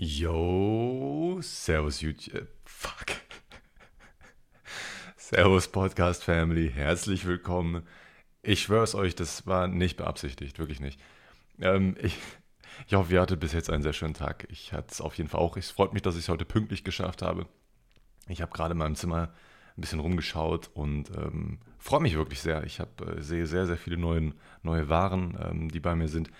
Yo, Servus YouTube. Fuck. Servus Podcast Family, herzlich willkommen. Ich schwöre es euch, das war nicht beabsichtigt, wirklich nicht. Ähm, ich, ich hoffe, ihr hattet bis jetzt einen sehr schönen Tag. Ich hatte es auf jeden Fall auch. Es freut mich, dass ich es heute pünktlich geschafft habe. Ich habe gerade in meinem Zimmer ein bisschen rumgeschaut und ähm, freue mich wirklich sehr. Ich hab, äh, sehe sehr, sehr viele neuen, neue Waren, ähm, die bei mir sind.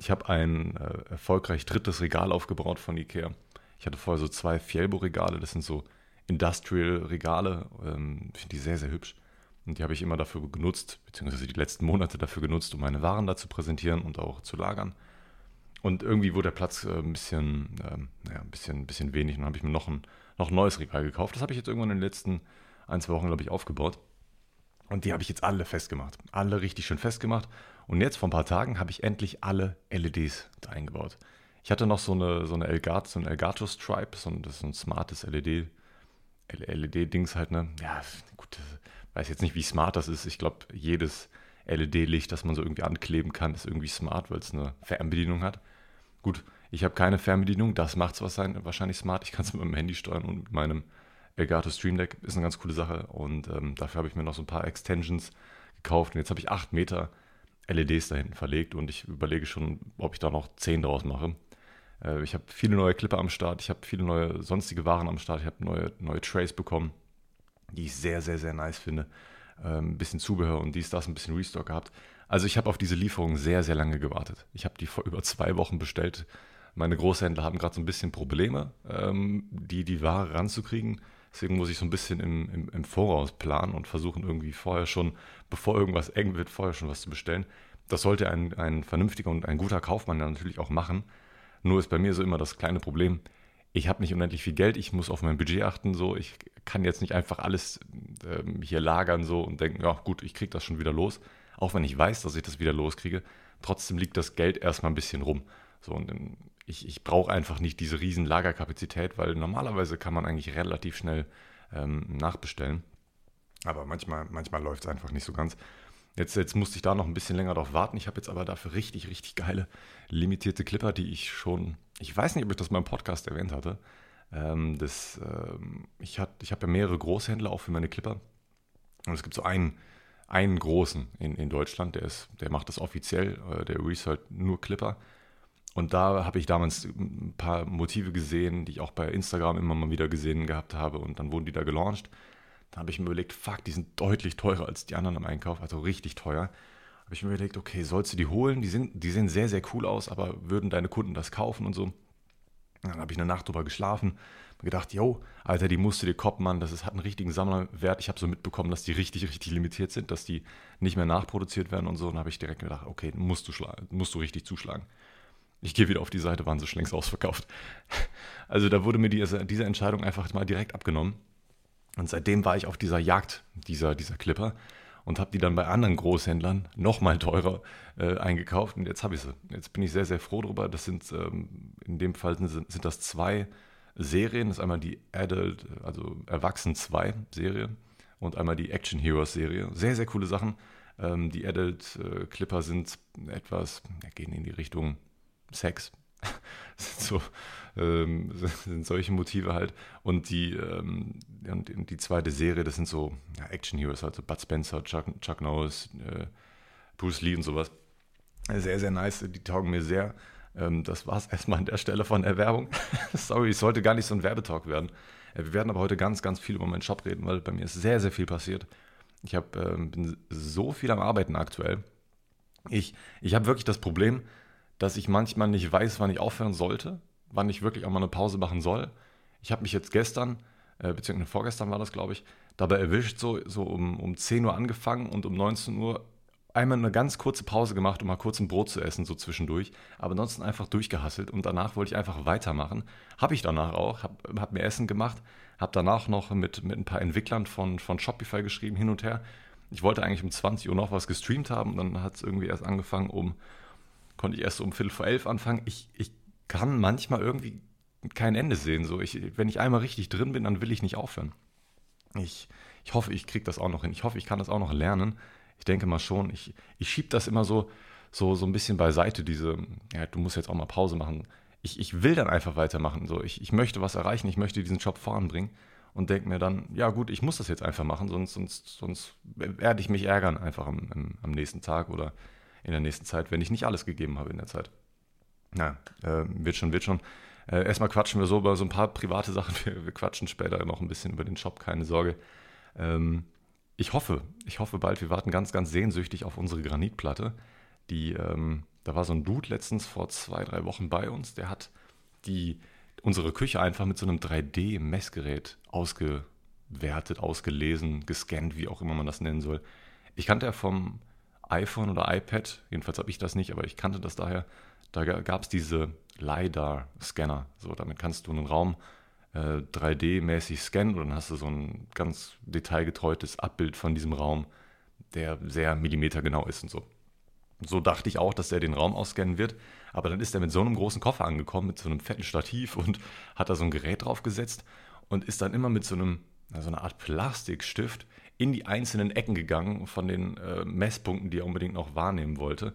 Ich habe ein äh, erfolgreich drittes Regal aufgebaut von Ikea. Ich hatte vorher so zwei Fielbo-Regale, das sind so Industrial-Regale. Ähm, Finde die sehr, sehr hübsch. Und die habe ich immer dafür genutzt, beziehungsweise die letzten Monate dafür genutzt, um meine Waren da zu präsentieren und auch zu lagern. Und irgendwie wurde der Platz äh, ein bisschen, ähm, naja, ein bisschen, ein bisschen wenig. Und dann habe ich mir noch ein, noch ein neues Regal gekauft. Das habe ich jetzt irgendwann in den letzten ein, zwei Wochen, glaube ich, aufgebaut. Und die habe ich jetzt alle festgemacht. Alle richtig schön festgemacht. Und jetzt vor ein paar Tagen habe ich endlich alle LEDs da eingebaut. Ich hatte noch so eine, so eine Elgato, so ein Elgato Stripe, so ein, das ist ein smartes LED, LED-Dings halt, ne? Ja, gut, weiß jetzt nicht, wie smart das ist. Ich glaube, jedes LED-Licht, das man so irgendwie ankleben kann, ist irgendwie smart, weil es eine Fernbedienung hat. Gut, ich habe keine Fernbedienung, das macht es wahrscheinlich smart. Ich kann es mit meinem Handy steuern und mit meinem Elgato Stream Deck ist eine ganz coole Sache. Und ähm, dafür habe ich mir noch so ein paar Extensions gekauft. Und jetzt habe ich 8 Meter LEDs da hinten verlegt und ich überlege schon, ob ich da noch 10 draus mache. Äh, ich habe viele neue Clipper am Start, ich habe viele neue sonstige Waren am Start, ich habe neue, neue Trays bekommen, die ich sehr, sehr, sehr nice finde. Ähm, ein bisschen Zubehör und dies, das, ein bisschen Restock gehabt. Also ich habe auf diese Lieferung sehr, sehr lange gewartet. Ich habe die vor über zwei Wochen bestellt. Meine Großhändler haben gerade so ein bisschen Probleme, ähm, die, die Ware ranzukriegen. Deswegen muss ich so ein bisschen im, im, im Voraus planen und versuchen irgendwie vorher schon, bevor irgendwas eng wird, vorher schon was zu bestellen. Das sollte ein, ein vernünftiger und ein guter Kaufmann natürlich auch machen. Nur ist bei mir so immer das kleine Problem, ich habe nicht unendlich viel Geld, ich muss auf mein Budget achten, so ich kann jetzt nicht einfach alles ähm, hier lagern so und denken, ja gut, ich kriege das schon wieder los. Auch wenn ich weiß, dass ich das wieder loskriege, trotzdem liegt das Geld erstmal ein bisschen rum. So, und ich, ich brauche einfach nicht diese riesen Lagerkapazität, weil normalerweise kann man eigentlich relativ schnell ähm, nachbestellen. Aber manchmal, manchmal läuft es einfach nicht so ganz. Jetzt, jetzt musste ich da noch ein bisschen länger drauf warten. Ich habe jetzt aber dafür richtig, richtig geile limitierte Clipper, die ich schon, ich weiß nicht, ob ich das mal im Podcast erwähnt hatte. Ähm, das, ähm, ich habe ich hab ja mehrere Großhändler auch für meine Clipper. Und es gibt so einen, einen großen in, in Deutschland, der, ist, der macht das offiziell, äh, der research nur Clipper. Und da habe ich damals ein paar Motive gesehen, die ich auch bei Instagram immer mal wieder gesehen gehabt habe. Und dann wurden die da gelauncht. Da habe ich mir überlegt, fuck, die sind deutlich teurer als die anderen im Einkauf, also richtig teuer. Habe ich mir überlegt, okay, sollst du die holen? Die, sind, die sehen sehr, sehr cool aus, aber würden deine Kunden das kaufen und so? Dann habe ich eine Nacht drüber geschlafen, mir gedacht, yo, Alter, die musst du dir koppen, Mann, das ist, hat einen richtigen Sammlerwert. Ich habe so mitbekommen, dass die richtig, richtig limitiert sind, dass die nicht mehr nachproduziert werden und so. Und habe ich direkt gedacht, okay, musst du, musst du richtig zuschlagen. Ich gehe wieder auf die Seite, waren sie schon längst ausverkauft. Also da wurde mir diese, Entscheidung einfach mal direkt abgenommen. Und seitdem war ich auf dieser Jagd dieser, dieser Clipper und habe die dann bei anderen Großhändlern nochmal teurer äh, eingekauft. Und jetzt habe ich sie. Jetzt bin ich sehr, sehr froh darüber. Das sind, ähm, in dem Fall sind, sind, das zwei Serien. Das ist einmal die Adult, also Erwachsen 2 Serie und einmal die Action Heroes Serie. Sehr, sehr coole Sachen. Ähm, die Adult äh, Clipper sind etwas, gehen in die Richtung Sex. so, ähm, sind solche Motive halt. Und die, ähm, und die zweite Serie, das sind so ja, Action Heroes, also Bud Spencer, Chuck, Chuck Norris, äh, Bruce Lee und sowas. Sehr, sehr nice, die taugen mir sehr. Ähm, das war es erstmal an der Stelle von der Werbung. Sorry, es sollte gar nicht so ein Werbetalk werden. Äh, wir werden aber heute ganz, ganz viel über meinen Shop reden, weil bei mir ist sehr, sehr viel passiert. Ich hab, ähm, bin so viel am Arbeiten aktuell. Ich, ich habe wirklich das Problem, dass ich manchmal nicht weiß, wann ich aufhören sollte, wann ich wirklich auch mal eine Pause machen soll. Ich habe mich jetzt gestern, äh, beziehungsweise vorgestern war das, glaube ich, dabei erwischt, so, so um, um 10 Uhr angefangen und um 19 Uhr einmal eine ganz kurze Pause gemacht, um mal kurz ein Brot zu essen, so zwischendurch. Aber ansonsten einfach durchgehasselt und danach wollte ich einfach weitermachen. Habe ich danach auch, habe hab mir Essen gemacht, habe danach noch mit, mit ein paar Entwicklern von, von Shopify geschrieben, hin und her. Ich wollte eigentlich um 20 Uhr noch was gestreamt haben, dann hat es irgendwie erst angefangen um konnte ich erst um Viertel vor elf anfangen. Ich, ich kann manchmal irgendwie kein Ende sehen. So, ich, wenn ich einmal richtig drin bin, dann will ich nicht aufhören. Ich, ich hoffe, ich kriege das auch noch hin. Ich hoffe, ich kann das auch noch lernen. Ich denke mal schon. Ich, ich schiebe das immer so, so, so ein bisschen beiseite, diese, ja, du musst jetzt auch mal Pause machen. ich, ich will dann einfach weitermachen. So. Ich, ich möchte was erreichen, ich möchte diesen Job voranbringen und denke mir dann, ja gut, ich muss das jetzt einfach machen, sonst, sonst, sonst werde ich mich ärgern einfach am, am, am, nächsten Tag oder in der nächsten Zeit, wenn ich nicht alles gegeben habe in der Zeit. Na, äh, wird schon, wird schon. Äh, erstmal quatschen wir so über so ein paar private Sachen. Wir, wir, quatschen später noch ein bisschen über den Shop, keine Sorge. Ähm, ich hoffe, ich hoffe bald. Wir warten ganz, ganz sehnsüchtig auf unsere Granitplatte. Die, ähm, da war so ein Dude letztens vor zwei, drei Wochen bei uns, der hat die, unsere Küche einfach mit so einem 3D-Messgerät ausgewertet, ausgelesen, gescannt, wie auch immer man das nennen soll. Ich kannte ja vom iPhone oder iPad, jedenfalls habe ich das nicht, aber ich kannte das daher. Da gab es diese LiDAR-Scanner. So, damit kannst du einen Raum äh, 3D-mäßig scannen und dann hast du so ein ganz detailgetreutes Abbild von diesem Raum, der sehr millimetergenau ist und so. So dachte ich auch, dass er den Raum ausscannen wird. Aber dann ist er mit so einem großen Koffer angekommen, mit so einem fetten Stativ und hat da so ein Gerät draufgesetzt und ist dann immer mit so einem, so einer Art Plastikstift in die einzelnen Ecken gegangen von den äh, Messpunkten, die er unbedingt noch wahrnehmen wollte.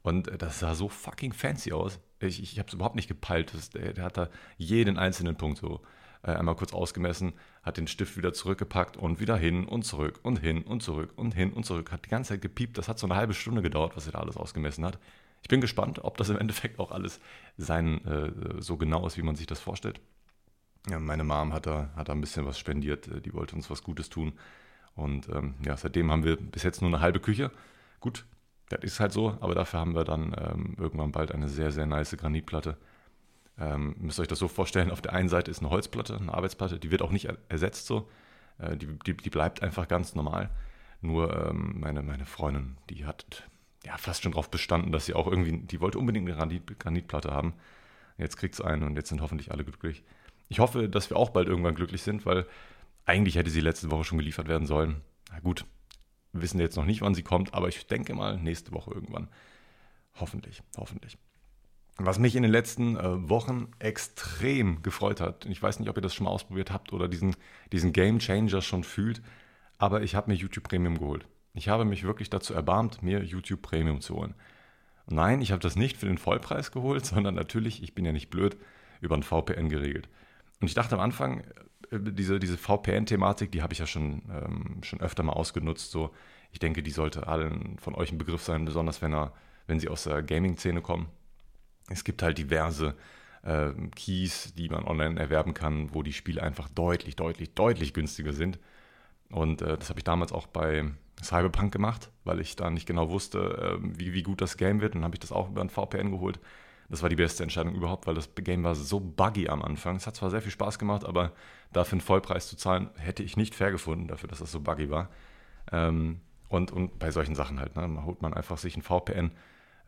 Und äh, das sah so fucking fancy aus. Ich, ich habe es überhaupt nicht gepeilt. Das, der, der, hat da jeden einzelnen Punkt so äh, einmal kurz ausgemessen, hat den Stift wieder zurückgepackt und wieder hin und zurück und hin und zurück und hin und zurück. Hat die ganze Zeit gepiept. Das hat so eine halbe Stunde gedauert, was er da alles ausgemessen hat. Ich bin gespannt, ob das im Endeffekt auch alles sein, äh, so genau ist, wie man sich das vorstellt. Ja, meine Mom hat da, hat da ein bisschen was spendiert. Äh, die wollte uns was Gutes tun. Und ähm, ja, seitdem haben wir bis jetzt nur eine halbe Küche. Gut, das ist halt so, aber dafür haben wir dann ähm, irgendwann bald eine sehr, sehr nice Granitplatte. Ähm, müsst ihr euch das so vorstellen, auf der einen Seite ist eine Holzplatte, eine Arbeitsplatte, die wird auch nicht ersetzt so. Äh, die, die, die, bleibt einfach ganz normal. Nur ähm, meine, meine Freundin, die hat ja fast schon darauf bestanden, dass sie auch irgendwie, die wollte unbedingt eine Granit, Granitplatte haben. Jetzt kriegt sie eine und jetzt sind hoffentlich alle glücklich. Ich hoffe, dass wir auch bald irgendwann glücklich sind, weil eigentlich hätte sie letzte Woche schon geliefert werden sollen. Na gut, wir wissen jetzt noch nicht, wann sie kommt, aber ich denke mal nächste Woche irgendwann. Hoffentlich, hoffentlich. Was mich in den letzten äh, Wochen extrem gefreut hat, ich weiß nicht, ob ihr das schon mal ausprobiert habt oder diesen, diesen Game Changer schon fühlt, aber ich habe mir YouTube Premium geholt. Ich habe mich wirklich dazu erbarmt, mir YouTube Premium zu holen. Nein, ich habe das nicht für den Vollpreis geholt, sondern natürlich, ich bin ja nicht blöd, über ein VPN geregelt. Und ich dachte am Anfang, diese, diese VPN-Thematik, die habe ich ja schon, ähm, schon öfter mal ausgenutzt. So, ich denke, die sollte allen von euch ein Begriff sein, besonders wenn, er, wenn sie aus der Gaming-Szene kommen. Es gibt halt diverse äh, Keys, die man online erwerben kann, wo die Spiele einfach deutlich, deutlich, deutlich günstiger sind. Und äh, das habe ich damals auch bei Cyberpunk gemacht, weil ich da nicht genau wusste, äh, wie, wie gut das Game wird. Und dann habe ich das auch über ein VPN geholt. Das war die beste Entscheidung überhaupt, weil das Game war so buggy am Anfang. Es hat zwar sehr viel Spaß gemacht, aber dafür einen Vollpreis zu zahlen, hätte ich nicht fair gefunden, dafür, dass das so buggy war. Ähm, und, und bei solchen Sachen halt, ne, holt man einfach sich ein VPN,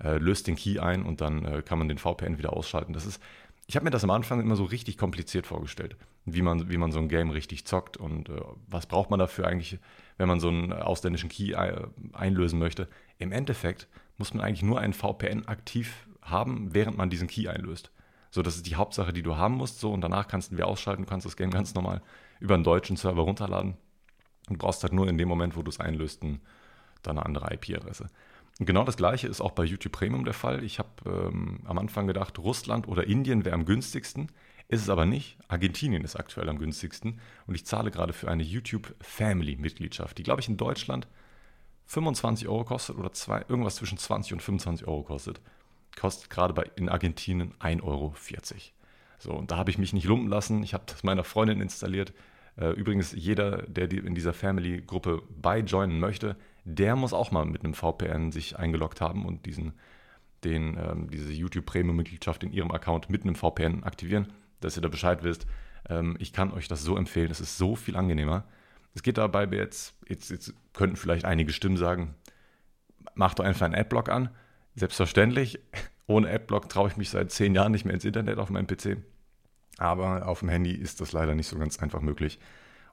äh, löst den Key ein und dann äh, kann man den VPN wieder ausschalten. Das ist, ich habe mir das am Anfang immer so richtig kompliziert vorgestellt, wie man, wie man so ein Game richtig zockt und äh, was braucht man dafür eigentlich, wenn man so einen ausländischen Key äh, einlösen möchte. Im Endeffekt muss man eigentlich nur einen VPN aktiv haben, während man diesen Key einlöst. So, das ist die Hauptsache, die du haben musst. So, und danach kannst du wieder ausschalten, du kannst das Game ganz normal über einen deutschen Server runterladen. Du brauchst halt nur in dem Moment, wo du es einlöst, dann eine andere IP-Adresse. Genau das gleiche ist auch bei YouTube Premium der Fall. Ich habe ähm, am Anfang gedacht, Russland oder Indien wäre am günstigsten. Ist es aber nicht. Argentinien ist aktuell am günstigsten. Und ich zahle gerade für eine YouTube Family-Mitgliedschaft, die, glaube ich, in Deutschland 25 Euro kostet oder zwei, irgendwas zwischen 20 und 25 Euro kostet kostet gerade bei, in Argentinien 1,40 Euro. So, und da habe ich mich nicht lumpen lassen. Ich habe das meiner Freundin installiert. Äh, übrigens, jeder, der in dieser Family-Gruppe beijoinen möchte, der muss auch mal mit einem VPN sich eingeloggt haben und diesen, den, ähm, diese YouTube Premium-Mitgliedschaft in ihrem Account mit einem VPN aktivieren, dass ihr da Bescheid wisst. Ähm, ich kann euch das so empfehlen, es ist so viel angenehmer. Es geht dabei jetzt, jetzt, jetzt könnten vielleicht einige Stimmen sagen, macht doch einfach einen Adblock an. Selbstverständlich, ohne Adblock traue ich mich seit zehn Jahren nicht mehr ins Internet auf meinem PC. Aber auf dem Handy ist das leider nicht so ganz einfach möglich.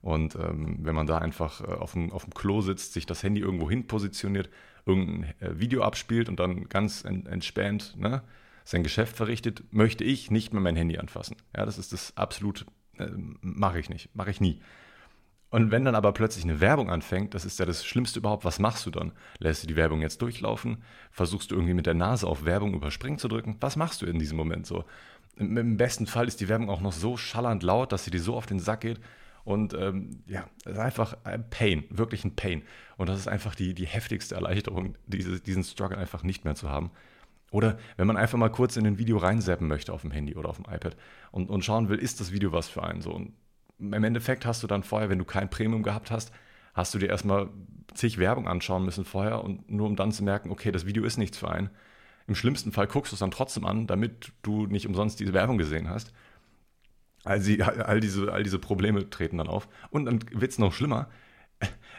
Und ähm, wenn man da einfach äh, auf, dem, auf dem Klo sitzt, sich das Handy irgendwo hin positioniert, irgendein äh, Video abspielt und dann ganz en entspannt ne, sein Geschäft verrichtet, möchte ich nicht mehr mein Handy anfassen. Ja, das ist das absolut, äh, mache ich nicht, mache ich nie. Und wenn dann aber plötzlich eine Werbung anfängt, das ist ja das Schlimmste überhaupt, was machst du dann? Lässt du die Werbung jetzt durchlaufen? Versuchst du irgendwie mit der Nase auf Werbung überspringen zu drücken? Was machst du in diesem Moment so? Im besten Fall ist die Werbung auch noch so schallernd laut, dass sie dir so auf den Sack geht. Und ähm, ja, es ist einfach ein Pain, wirklich ein Pain. Und das ist einfach die, die heftigste Erleichterung, diese, diesen Struggle einfach nicht mehr zu haben. Oder wenn man einfach mal kurz in ein Video reinseppen möchte auf dem Handy oder auf dem iPad und, und schauen will, ist das Video was für einen so. Und im Endeffekt hast du dann vorher, wenn du kein Premium gehabt hast, hast du dir erstmal zig Werbung anschauen müssen vorher und nur um dann zu merken, okay, das Video ist nichts für einen. Im schlimmsten Fall guckst du es dann trotzdem an, damit du nicht umsonst diese Werbung gesehen hast. Also all diese, all diese Probleme treten dann auf. Und dann wird es noch schlimmer.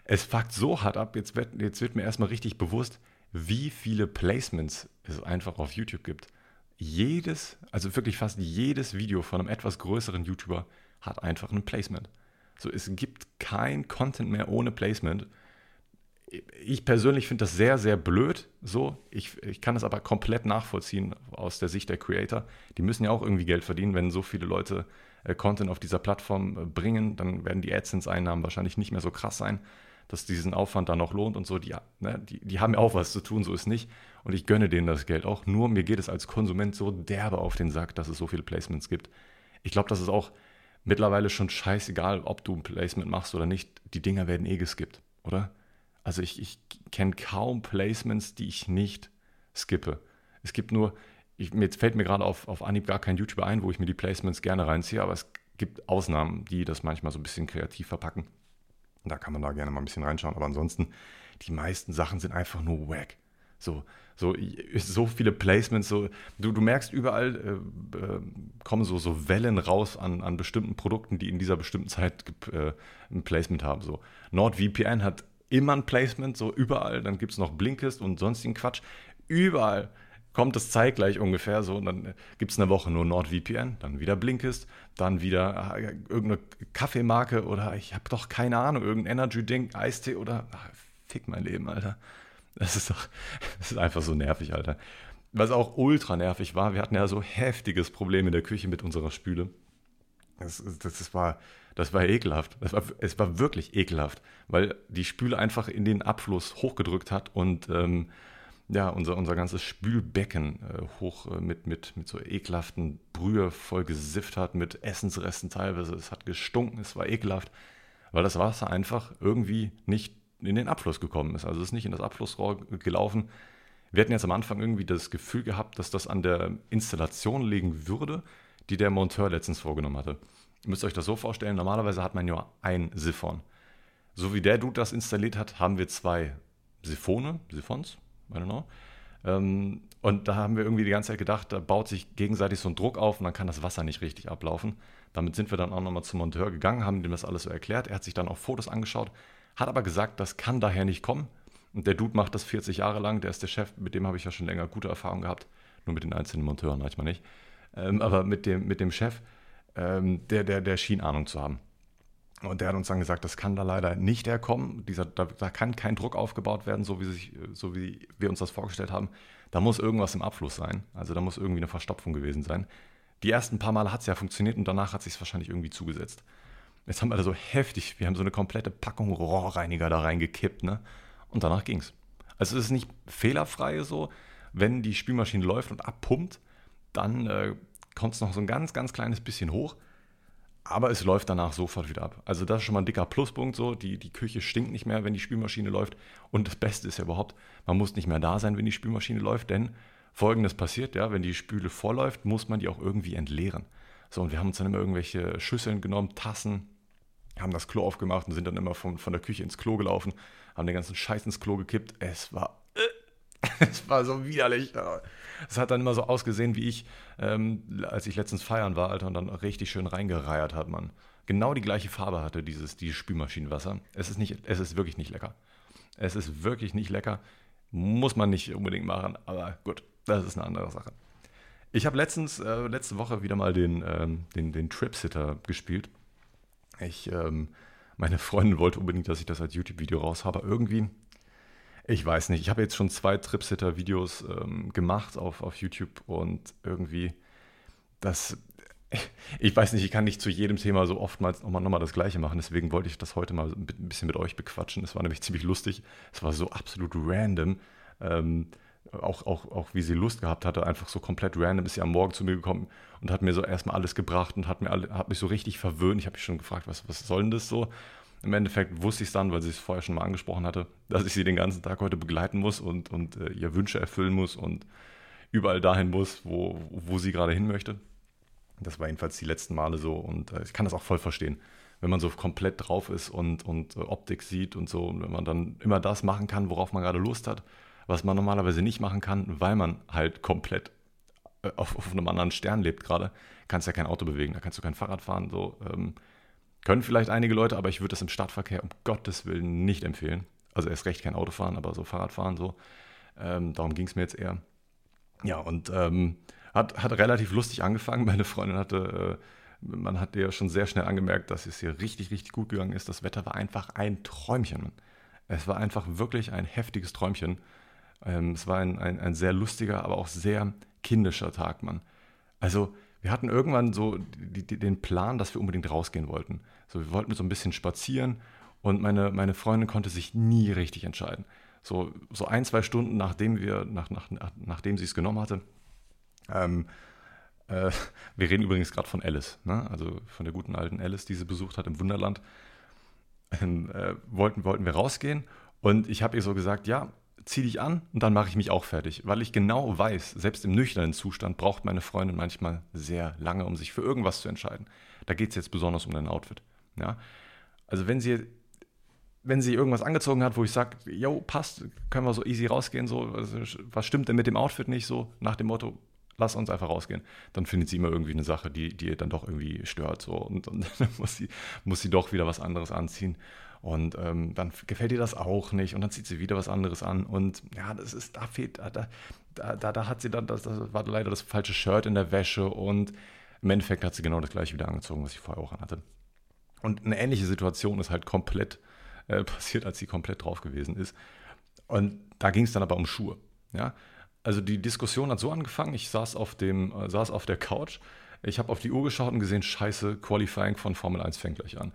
Es fuckt so hart ab, jetzt wird, jetzt wird mir erstmal richtig bewusst, wie viele Placements es einfach auf YouTube gibt. Jedes, also wirklich fast jedes Video von einem etwas größeren YouTuber hat einfach ein Placement. So, es gibt kein Content mehr ohne Placement. Ich persönlich finde das sehr, sehr blöd. So, ich, ich kann das aber komplett nachvollziehen aus der Sicht der Creator. Die müssen ja auch irgendwie Geld verdienen, wenn so viele Leute äh, Content auf dieser Plattform äh, bringen, dann werden die AdSense-Einnahmen wahrscheinlich nicht mehr so krass sein, dass diesen Aufwand dann noch lohnt und so. Die, ne, die, die haben ja auch was zu tun, so ist nicht. Und ich gönne denen das Geld auch. Nur mir geht es als Konsument so derbe auf den Sack, dass es so viele Placements gibt. Ich glaube, das ist auch mittlerweile schon scheißegal, ob du ein Placement machst oder nicht. Die Dinger werden eh geskippt, oder? Also ich, ich kenne kaum Placements, die ich nicht skippe. Es gibt nur, ich, mir fällt mir gerade auf, auf Anhieb gar kein YouTuber ein, wo ich mir die Placements gerne reinziehe, aber es gibt Ausnahmen, die das manchmal so ein bisschen kreativ verpacken. Da kann man da gerne mal ein bisschen reinschauen. Aber ansonsten, die meisten Sachen sind einfach nur wack. So, so, so viele Placements, so, du, du merkst überall, äh, äh, kommen so, so Wellen raus an, an bestimmten Produkten, die in dieser bestimmten Zeit äh, ein Placement haben. So. NordVPN hat immer ein Placement, so überall. Dann gibt es noch Blinkist und sonstigen Quatsch. Überall kommt es zeitgleich ungefähr so. Und dann äh, gibt es eine Woche nur NordVPN, dann wieder Blinkist, dann wieder äh, irgendeine Kaffeemarke oder ich habe doch keine Ahnung, irgendein Energy-Ding, Eistee oder ach, fick mein Leben, Alter. Das ist doch, das ist einfach so nervig, Alter. Was auch ultra nervig war, wir hatten ja so heftiges Problem in der Küche mit unserer Spüle. Das, das, das, war, das war ekelhaft. Das war, es war wirklich ekelhaft, weil die Spüle einfach in den Abfluss hochgedrückt hat und ähm, ja, unser, unser ganzes Spülbecken äh, hoch äh, mit, mit, mit so ekelhaften Brühe voll gesifft hat, mit Essensresten teilweise. Es hat gestunken, es war ekelhaft, weil das Wasser einfach irgendwie nicht in den Abfluss gekommen ist. Also es ist nicht in das Abflussrohr gelaufen. Wir hatten jetzt am Anfang irgendwie das Gefühl gehabt, dass das an der Installation liegen würde, die der Monteur letztens vorgenommen hatte. Ihr müsst euch das so vorstellen, normalerweise hat man nur ein Siphon. So wie der Dude das installiert hat, haben wir zwei Siphone, Siphons, I don't know. Ähm, und da haben wir irgendwie die ganze Zeit gedacht, da baut sich gegenseitig so ein Druck auf und dann kann das Wasser nicht richtig ablaufen. Damit sind wir dann auch nochmal zum Monteur gegangen, haben ihm das alles so erklärt. Er hat sich dann auch Fotos angeschaut, hat aber gesagt, das kann daher nicht kommen. Und der Dude macht das 40 Jahre lang, der ist der Chef, mit dem habe ich ja schon länger gute Erfahrungen gehabt. Nur mit den einzelnen Monteuren manchmal nicht. Ähm, aber mit dem, mit dem Chef, ähm, der, der, der schien Ahnung zu haben. Und der hat uns dann gesagt, das kann da leider nicht herkommen. Dieser, da, da, kann kein Druck aufgebaut werden, so wie, sich, so wie wir uns das vorgestellt haben. Da muss irgendwas im Abfluss sein. Also da muss irgendwie eine Verstopfung gewesen sein. Die ersten paar Male hat es ja funktioniert und danach hat es sich wahrscheinlich irgendwie zugesetzt. Jetzt haben wir da so heftig, wir haben so eine komplette Packung Rohrreiniger da reingekippt, ne? Und danach ging's. Also es ist nicht fehlerfrei so, wenn die Spülmaschine läuft und abpumpt, dann äh, kommt es noch so ein ganz, ganz kleines bisschen hoch. Aber es läuft danach sofort wieder ab. Also das ist schon mal ein dicker Pluspunkt so. Die, die Küche stinkt nicht mehr, wenn die Spülmaschine läuft. Und das Beste ist ja überhaupt, man muss nicht mehr da sein, wenn die Spülmaschine läuft, denn folgendes passiert, ja, wenn die Spüle vorläuft, muss man die auch irgendwie entleeren. So, und wir haben uns dann immer irgendwelche Schüsseln genommen, Tassen, haben das Klo aufgemacht und sind dann immer von, von der Küche ins Klo gelaufen, haben den ganzen Scheiß ins Klo gekippt. Es war es war so widerlich. Es hat dann immer so ausgesehen, wie ich, ähm, als ich letztens feiern war, Alter, und dann richtig schön reingereiert hat, man. Genau die gleiche Farbe hatte dieses, dieses Spülmaschinenwasser. Es ist, nicht, es ist wirklich nicht lecker. Es ist wirklich nicht lecker. Muss man nicht unbedingt machen, aber gut, das ist eine andere Sache. Ich habe letztens, äh, letzte Woche wieder mal den, ähm, den, den Trip-Sitter gespielt. Ich, ähm, meine Freundin wollte unbedingt, dass ich das als YouTube-Video raus habe. Irgendwie ich weiß nicht. Ich habe jetzt schon zwei Tripsitter-Videos ähm, gemacht auf, auf YouTube und irgendwie das. ich weiß nicht, ich kann nicht zu jedem Thema so oftmals nochmal noch das Gleiche machen. Deswegen wollte ich das heute mal ein bisschen mit euch bequatschen. Es war nämlich ziemlich lustig. Es war so absolut random. Ähm, auch, auch, auch wie sie Lust gehabt hatte, einfach so komplett random ist sie am Morgen zu mir gekommen und hat mir so erstmal alles gebracht und hat, mir alle, hat mich so richtig verwöhnt. Ich habe mich schon gefragt, was, was soll denn das so? Im Endeffekt wusste ich es dann, weil sie es vorher schon mal angesprochen hatte, dass ich sie den ganzen Tag heute begleiten muss und, und äh, ihr Wünsche erfüllen muss und überall dahin muss, wo, wo sie gerade hin möchte. Das war jedenfalls die letzten Male so und äh, ich kann das auch voll verstehen. Wenn man so komplett drauf ist und, und äh, Optik sieht und so, und wenn man dann immer das machen kann, worauf man gerade Lust hat, was man normalerweise nicht machen kann, weil man halt komplett äh, auf, auf einem anderen Stern lebt gerade, kannst ja kein Auto bewegen, da kannst du kein Fahrrad fahren. So, ähm, können vielleicht einige Leute, aber ich würde das im Stadtverkehr um Gottes Willen nicht empfehlen. Also erst recht kein Auto fahren, aber so Fahrradfahren so. Ähm, darum ging es mir jetzt eher. Ja, und ähm, hat, hat relativ lustig angefangen. Meine Freundin hatte, äh, man hat ja schon sehr schnell angemerkt, dass es hier richtig, richtig gut gegangen ist. Das Wetter war einfach ein Träumchen. Es war einfach wirklich ein heftiges Träumchen. Ähm, es war ein, ein, ein sehr lustiger, aber auch sehr kindischer Tag, Mann. Also, wir hatten irgendwann so die, die, den Plan, dass wir unbedingt rausgehen wollten. So, wir wollten so ein bisschen spazieren und meine, meine Freundin konnte sich nie richtig entscheiden. So, so ein, zwei Stunden nachdem wir, nach, nach, nachdem sie es genommen hatte, ähm, äh, wir reden übrigens gerade von Alice, ne? also von der guten alten Alice, die sie besucht hat im Wunderland, ähm, äh, wollten, wollten wir rausgehen und ich habe ihr so gesagt, ja, zieh dich an und dann mache ich mich auch fertig, weil ich genau weiß, selbst im nüchternen Zustand braucht meine Freundin manchmal sehr lange, um sich für irgendwas zu entscheiden. Da geht es jetzt besonders um dein Outfit. Ja? Also wenn sie, wenn sie irgendwas angezogen hat, wo ich sage, yo, passt, können wir so easy rausgehen, so, was stimmt denn mit dem Outfit nicht so, nach dem Motto, lass uns einfach rausgehen. Dann findet sie immer irgendwie eine Sache, die, die ihr dann doch irgendwie stört. So. Und, und dann muss sie, muss sie doch wieder was anderes anziehen. Und ähm, dann gefällt ihr das auch nicht und dann zieht sie wieder was anderes an. Und ja, das ist, da fehlt, da, da, da, da hat sie dann, das, das war leider das falsche Shirt in der Wäsche und im Endeffekt hat sie genau das gleiche wieder angezogen, was sie vorher auch anhatte. Und eine ähnliche Situation ist halt komplett äh, passiert, als sie komplett drauf gewesen ist. Und da ging es dann aber um Schuhe. Ja? Also die Diskussion hat so angefangen, ich saß auf, dem, äh, saß auf der Couch, ich habe auf die Uhr geschaut und gesehen, scheiße, Qualifying von Formel 1 fängt gleich an.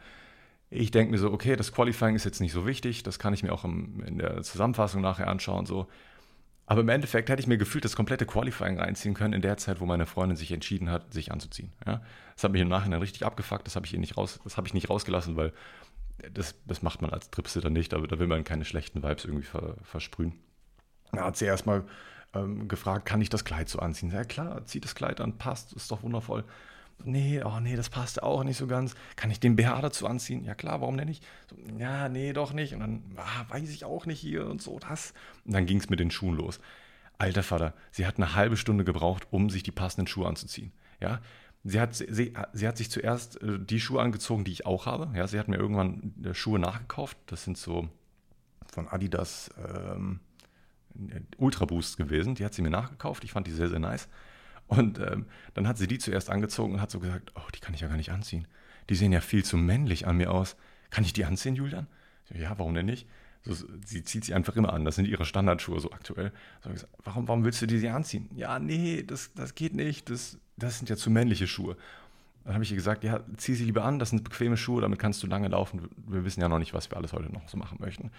Ich denke mir so, okay, das Qualifying ist jetzt nicht so wichtig, das kann ich mir auch im, in der Zusammenfassung nachher anschauen. So. Aber im Endeffekt hätte ich mir gefühlt das komplette Qualifying reinziehen können in der Zeit, wo meine Freundin sich entschieden hat, sich anzuziehen. Ja? Das hat mich im Nachhinein richtig abgefuckt, das habe ich, nicht hab ich nicht rausgelassen, weil das, das macht man als Tripsitter nicht, aber da will man keine schlechten Vibes irgendwie ver, versprühen. Da hat sie erstmal ähm, gefragt, kann ich das Kleid so anziehen? Ja klar, zieh das Kleid an, passt, ist doch wundervoll nee, oh nee, das passt auch nicht so ganz. Kann ich den BH dazu anziehen? Ja klar, warum denn nicht? So, ja, nee, doch nicht. Und dann, ah, weiß ich auch nicht hier und so, das. Und dann ging es mit den Schuhen los. Alter Vater, sie hat eine halbe Stunde gebraucht, um sich die passenden Schuhe anzuziehen. Ja, sie hat, sie, sie hat sich zuerst äh, die Schuhe angezogen, die ich auch habe. Ja, sie hat mir irgendwann äh, Schuhe nachgekauft. Das sind so von Adidas ähm, Ultra Boost gewesen. Die hat sie mir nachgekauft. Ich fand die sehr, sehr nice. Und ähm, dann hat sie die zuerst angezogen und hat so gesagt, oh, die kann ich ja gar nicht anziehen. Die sehen ja viel zu männlich an mir aus. Kann ich die anziehen, Julian? So, ja, warum denn nicht? So, sie zieht sie einfach immer an. Das sind ihre Standardschuhe so aktuell. So, gesagt, warum, warum willst du die anziehen? Ja, nee, das, das geht nicht. Das, das sind ja zu männliche Schuhe. Dann habe ich ihr gesagt, ja, zieh sie lieber an, das sind bequeme Schuhe, damit kannst du lange laufen. Wir wissen ja noch nicht, was wir alles heute noch so machen möchten.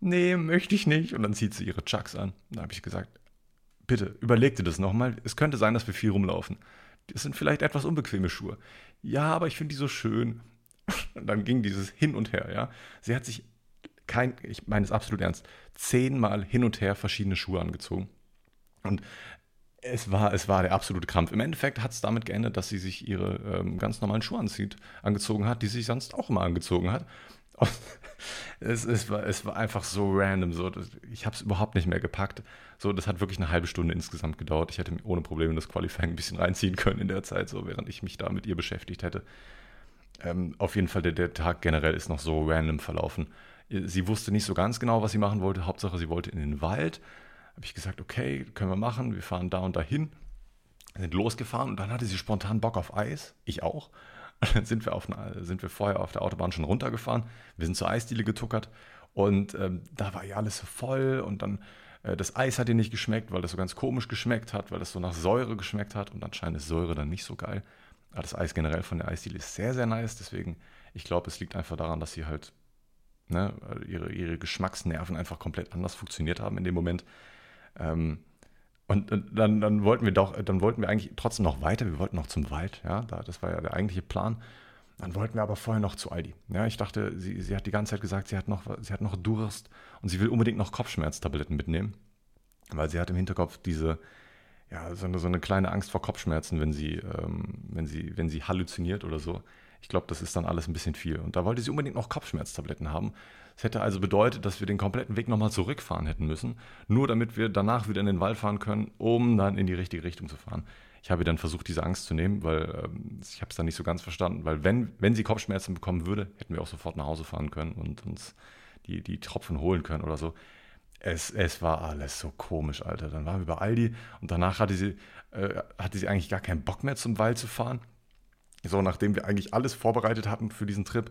Nee, möchte ich nicht. Und dann zieht sie ihre Chucks an. Dann habe ich gesagt, bitte, überleg dir das nochmal. Es könnte sein, dass wir viel rumlaufen. Das sind vielleicht etwas unbequeme Schuhe. Ja, aber ich finde die so schön. Und dann ging dieses hin und her, ja. Sie hat sich kein, ich meine es absolut ernst, zehnmal hin und her verschiedene Schuhe angezogen. Und es war, es war der absolute Krampf. Im Endeffekt hat es damit geendet, dass sie sich ihre ähm, ganz normalen Schuhe anzieht, angezogen hat, die sie sonst auch immer angezogen hat. Es, es, war, es war einfach so random. So. Ich habe es überhaupt nicht mehr gepackt. So, das hat wirklich eine halbe Stunde insgesamt gedauert. Ich hätte ohne Probleme das Qualifying ein bisschen reinziehen können in der Zeit, so während ich mich da mit ihr beschäftigt hätte. Ähm, auf jeden Fall, der, der Tag generell ist noch so random verlaufen. Sie wusste nicht so ganz genau, was sie machen wollte. Hauptsache, sie wollte in den Wald. Habe ich gesagt, okay, können wir machen. Wir fahren da und dahin. Sind losgefahren und dann hatte sie spontan Bock auf Eis. Ich auch. Und dann sind wir, auf eine, sind wir vorher auf der Autobahn schon runtergefahren. Wir sind zur Eisdiele getuckert und ähm, da war ja alles so voll und dann äh, das Eis hat ihr nicht geschmeckt, weil das so ganz komisch geschmeckt hat, weil das so nach Säure geschmeckt hat und anscheinend ist Säure dann nicht so geil. Aber das Eis generell von der Eisdiele ist sehr, sehr nice. Deswegen, ich glaube, es liegt einfach daran, dass sie halt ne, ihre, ihre Geschmacksnerven einfach komplett anders funktioniert haben in dem Moment. Ähm, und, dann, dann, wollten wir doch, dann wollten wir eigentlich trotzdem noch weiter. Wir wollten noch zum Wald, ja, da, das war ja der eigentliche Plan. Dann wollten wir aber vorher noch zu Aldi. Ja, ich dachte, sie, sie hat die ganze Zeit gesagt, sie hat, noch, sie hat noch Durst und sie will unbedingt noch Kopfschmerztabletten mitnehmen, weil sie hat im Hinterkopf diese, ja, so eine, so eine kleine Angst vor Kopfschmerzen, wenn sie, ähm, wenn sie, wenn sie halluziniert oder so. Ich glaube, das ist dann alles ein bisschen viel. Und da wollte sie unbedingt noch Kopfschmerztabletten haben. Das hätte also bedeutet, dass wir den kompletten Weg nochmal zurückfahren hätten müssen, nur damit wir danach wieder in den Wald fahren können, um dann in die richtige Richtung zu fahren. Ich habe dann versucht, diese Angst zu nehmen, weil ähm, ich habe es dann nicht so ganz verstanden, weil wenn, wenn sie Kopfschmerzen bekommen würde, hätten wir auch sofort nach Hause fahren können und uns die, die Tropfen holen können oder so. Es, es war alles so komisch, Alter. Dann waren wir bei Aldi und danach hatte sie, äh, hatte sie eigentlich gar keinen Bock mehr zum Wald zu fahren. So, nachdem wir eigentlich alles vorbereitet hatten für diesen Trip,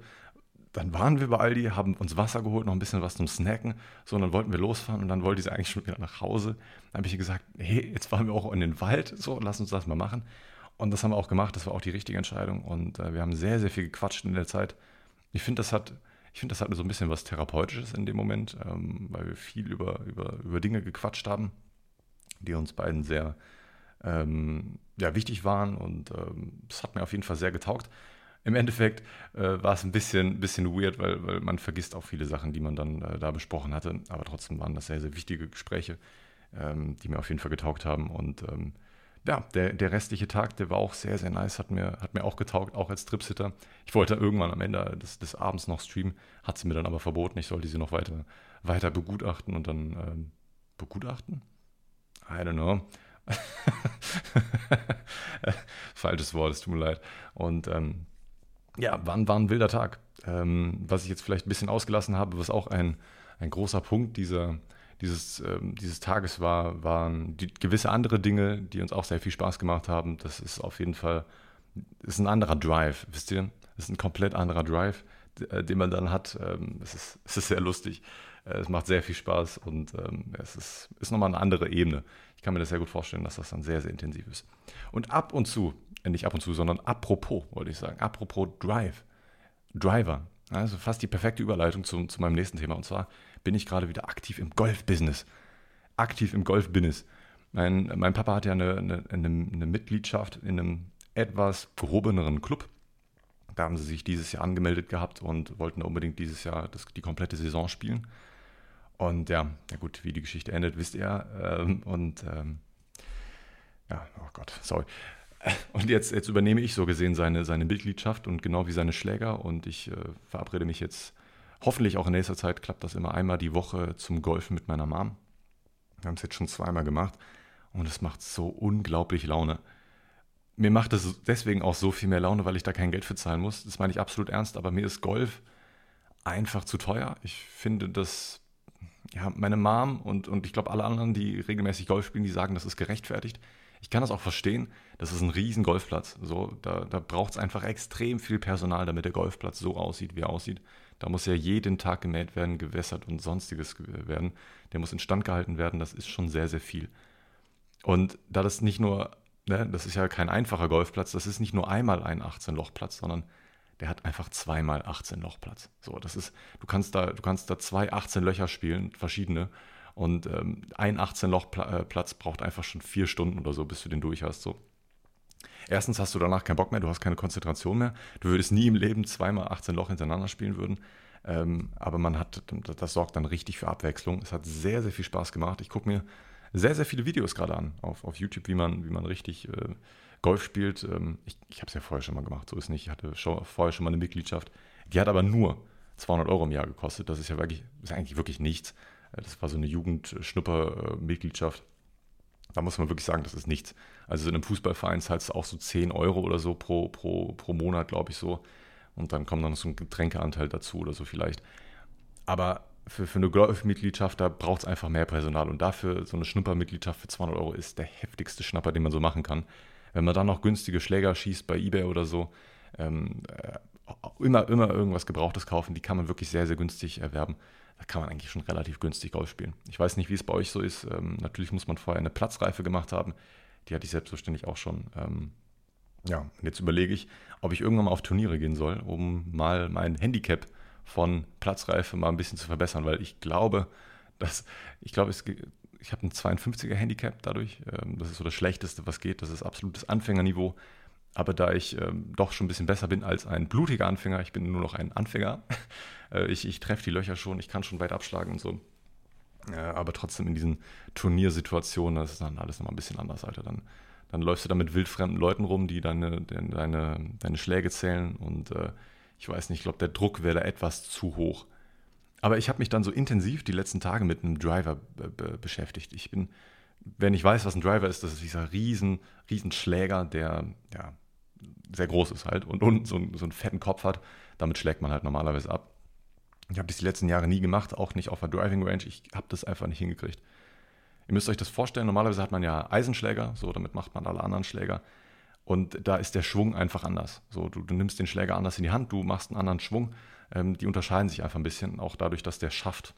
dann waren wir bei Aldi, haben uns Wasser geholt, noch ein bisschen was zum Snacken. So, und dann wollten wir losfahren und dann wollte sie eigentlich schon wieder nach Hause. Dann habe ich ihr gesagt, hey, jetzt fahren wir auch in den Wald, so, lass uns das mal machen. Und das haben wir auch gemacht, das war auch die richtige Entscheidung. Und äh, wir haben sehr, sehr viel gequatscht in der Zeit. Ich finde, das hat, das hat so ein bisschen was Therapeutisches in dem Moment, ähm, weil wir viel über, über, über Dinge gequatscht haben, die uns beiden sehr ähm, ja, wichtig waren. Und ähm, es hat mir auf jeden Fall sehr getaugt im Endeffekt äh, war es ein bisschen, bisschen weird, weil, weil man vergisst auch viele Sachen, die man dann äh, da besprochen hatte. Aber trotzdem waren das sehr, sehr wichtige Gespräche, ähm, die mir auf jeden Fall getaugt haben. Und ähm, ja, der, der restliche Tag, der war auch sehr, sehr nice, hat mir, hat mir auch getaugt, auch als Tripsitter. Ich wollte irgendwann am Ende des, des Abends noch streamen, hat sie mir dann aber verboten. Ich sollte sie noch weiter, weiter begutachten und dann ähm, begutachten? I don't know. Falsches Wort, es tut mir leid. Und ähm, ja, war, war ein wilder Tag. Ähm, was ich jetzt vielleicht ein bisschen ausgelassen habe, was auch ein, ein großer Punkt dieser, dieses, ähm, dieses Tages war, waren die, gewisse andere Dinge, die uns auch sehr viel Spaß gemacht haben. Das ist auf jeden Fall ist ein anderer Drive, wisst ihr? Das ist ein komplett anderer Drive, äh, den man dann hat. Ähm, es, ist, es ist sehr lustig. Äh, es macht sehr viel Spaß und ähm, es ist, ist nochmal eine andere Ebene. Ich kann mir das sehr gut vorstellen, dass das dann sehr, sehr intensiv ist. Und ab und zu nicht ab und zu, sondern apropos, wollte ich sagen. Apropos Drive. Driver. Also fast die perfekte Überleitung zu, zu meinem nächsten Thema. Und zwar bin ich gerade wieder aktiv im Golf-Business. Aktiv im Golf-Business. Mein, mein Papa hat ja eine, eine, eine, eine Mitgliedschaft in einem etwas gehobeneren Club. Da haben sie sich dieses Jahr angemeldet gehabt und wollten unbedingt dieses Jahr das, die komplette Saison spielen. Und ja, ja gut, wie die Geschichte endet, wisst ihr. Ähm, und ähm, ja, oh Gott, sorry. Und jetzt, jetzt übernehme ich so gesehen seine, seine Mitgliedschaft und genau wie seine Schläger. Und ich äh, verabrede mich jetzt, hoffentlich auch in nächster Zeit, klappt das immer einmal die Woche zum Golfen mit meiner Mom. Wir haben es jetzt schon zweimal gemacht und es macht so unglaublich Laune. Mir macht es deswegen auch so viel mehr Laune, weil ich da kein Geld für zahlen muss. Das meine ich absolut ernst, aber mir ist Golf einfach zu teuer. Ich finde, dass ja, meine Mom und, und ich glaube alle anderen, die regelmäßig Golf spielen, die sagen, das ist gerechtfertigt. Ich kann das auch verstehen. Das ist ein riesen Golfplatz. So, da da braucht es einfach extrem viel Personal, damit der Golfplatz so aussieht, wie er aussieht. Da muss ja jeden Tag gemäht werden, gewässert und sonstiges werden. Der muss instand gehalten werden. Das ist schon sehr, sehr viel. Und da das nicht nur, ne, das ist ja kein einfacher Golfplatz, das ist nicht nur einmal ein 18-Loch-Platz, sondern der hat einfach zweimal 18 Lochplatz. So, das ist, du kannst da, du kannst da zwei 18 Löcher spielen, verschiedene, und ähm, ein 18-Loch-Platz äh, braucht einfach schon vier Stunden oder so, bis du den durch hast. So. Erstens hast du danach keinen Bock mehr, du hast keine Konzentration mehr. Du würdest nie im Leben zweimal 18 Loch hintereinander spielen würden. Ähm, aber man hat, das sorgt dann richtig für Abwechslung. Es hat sehr, sehr viel Spaß gemacht. Ich gucke mir sehr, sehr viele Videos gerade an auf, auf YouTube, wie man, wie man richtig äh, Golf spielt. Ähm, ich ich habe es ja vorher schon mal gemacht, so ist nicht. Ich hatte schon, vorher schon mal eine Mitgliedschaft. Die hat aber nur 200 Euro im Jahr gekostet. Das ist ja wirklich, ist eigentlich wirklich nichts. Das war so eine Jugendschnupper-Mitgliedschaft. Da muss man wirklich sagen, das ist nichts. Also in einem Fußballverein zahlst du auch so 10 Euro oder so pro, pro, pro Monat, glaube ich so. Und dann kommt dann noch so ein Getränkeanteil dazu oder so vielleicht. Aber für, für eine Golfmitgliedschaft, da braucht es einfach mehr Personal. Und dafür so eine Schnuppermitgliedschaft für 200 Euro ist der heftigste Schnapper, den man so machen kann. Wenn man dann noch günstige Schläger schießt bei Ebay oder so, ähm, äh, immer, immer irgendwas Gebrauchtes kaufen, die kann man wirklich sehr, sehr günstig erwerben da kann man eigentlich schon relativ günstig Golf spielen. Ich weiß nicht, wie es bei euch so ist. Ähm, natürlich muss man vorher eine Platzreife gemacht haben. Die hatte ich selbstverständlich auch schon. Ähm, Ja, jetzt überlege ich, ob ich irgendwann mal auf Turniere gehen soll, um mal mein Handicap von Platzreife mal ein bisschen zu verbessern, weil ich glaube, dass ich glaube, es, ich habe ein 52er Handicap dadurch. Ähm, das ist so das Schlechteste, was geht. Das ist absolutes Anfängerniveau. Aber da ich ähm, doch schon ein bisschen besser bin als ein blutiger Anfänger, ich bin nur noch ein Anfänger. äh, ich ich treffe die Löcher schon, ich kann schon weit abschlagen und so. Äh, aber trotzdem in diesen Turniersituationen, das ist dann alles nochmal ein bisschen anders, Alter. Dann, dann läufst du da mit wildfremden Leuten rum, die deine, deine, deine Schläge zählen und äh, ich weiß nicht, ich glaube, der Druck wäre da etwas zu hoch. Aber ich habe mich dann so intensiv die letzten Tage mit einem Driver beschäftigt. Ich bin, wenn ich weiß, was ein Driver ist, das ist dieser riesen, riesen Schläger, der ja, sehr groß ist halt und, und so, so einen fetten Kopf hat. Damit schlägt man halt normalerweise ab. Ich habe das die letzten Jahre nie gemacht, auch nicht auf der Driving Range. Ich habe das einfach nicht hingekriegt. Ihr müsst euch das vorstellen, normalerweise hat man ja Eisenschläger, so damit macht man alle anderen Schläger. Und da ist der Schwung einfach anders. So, du, du nimmst den Schläger anders in die Hand, du machst einen anderen Schwung. Ähm, die unterscheiden sich einfach ein bisschen, auch dadurch, dass der Schaft,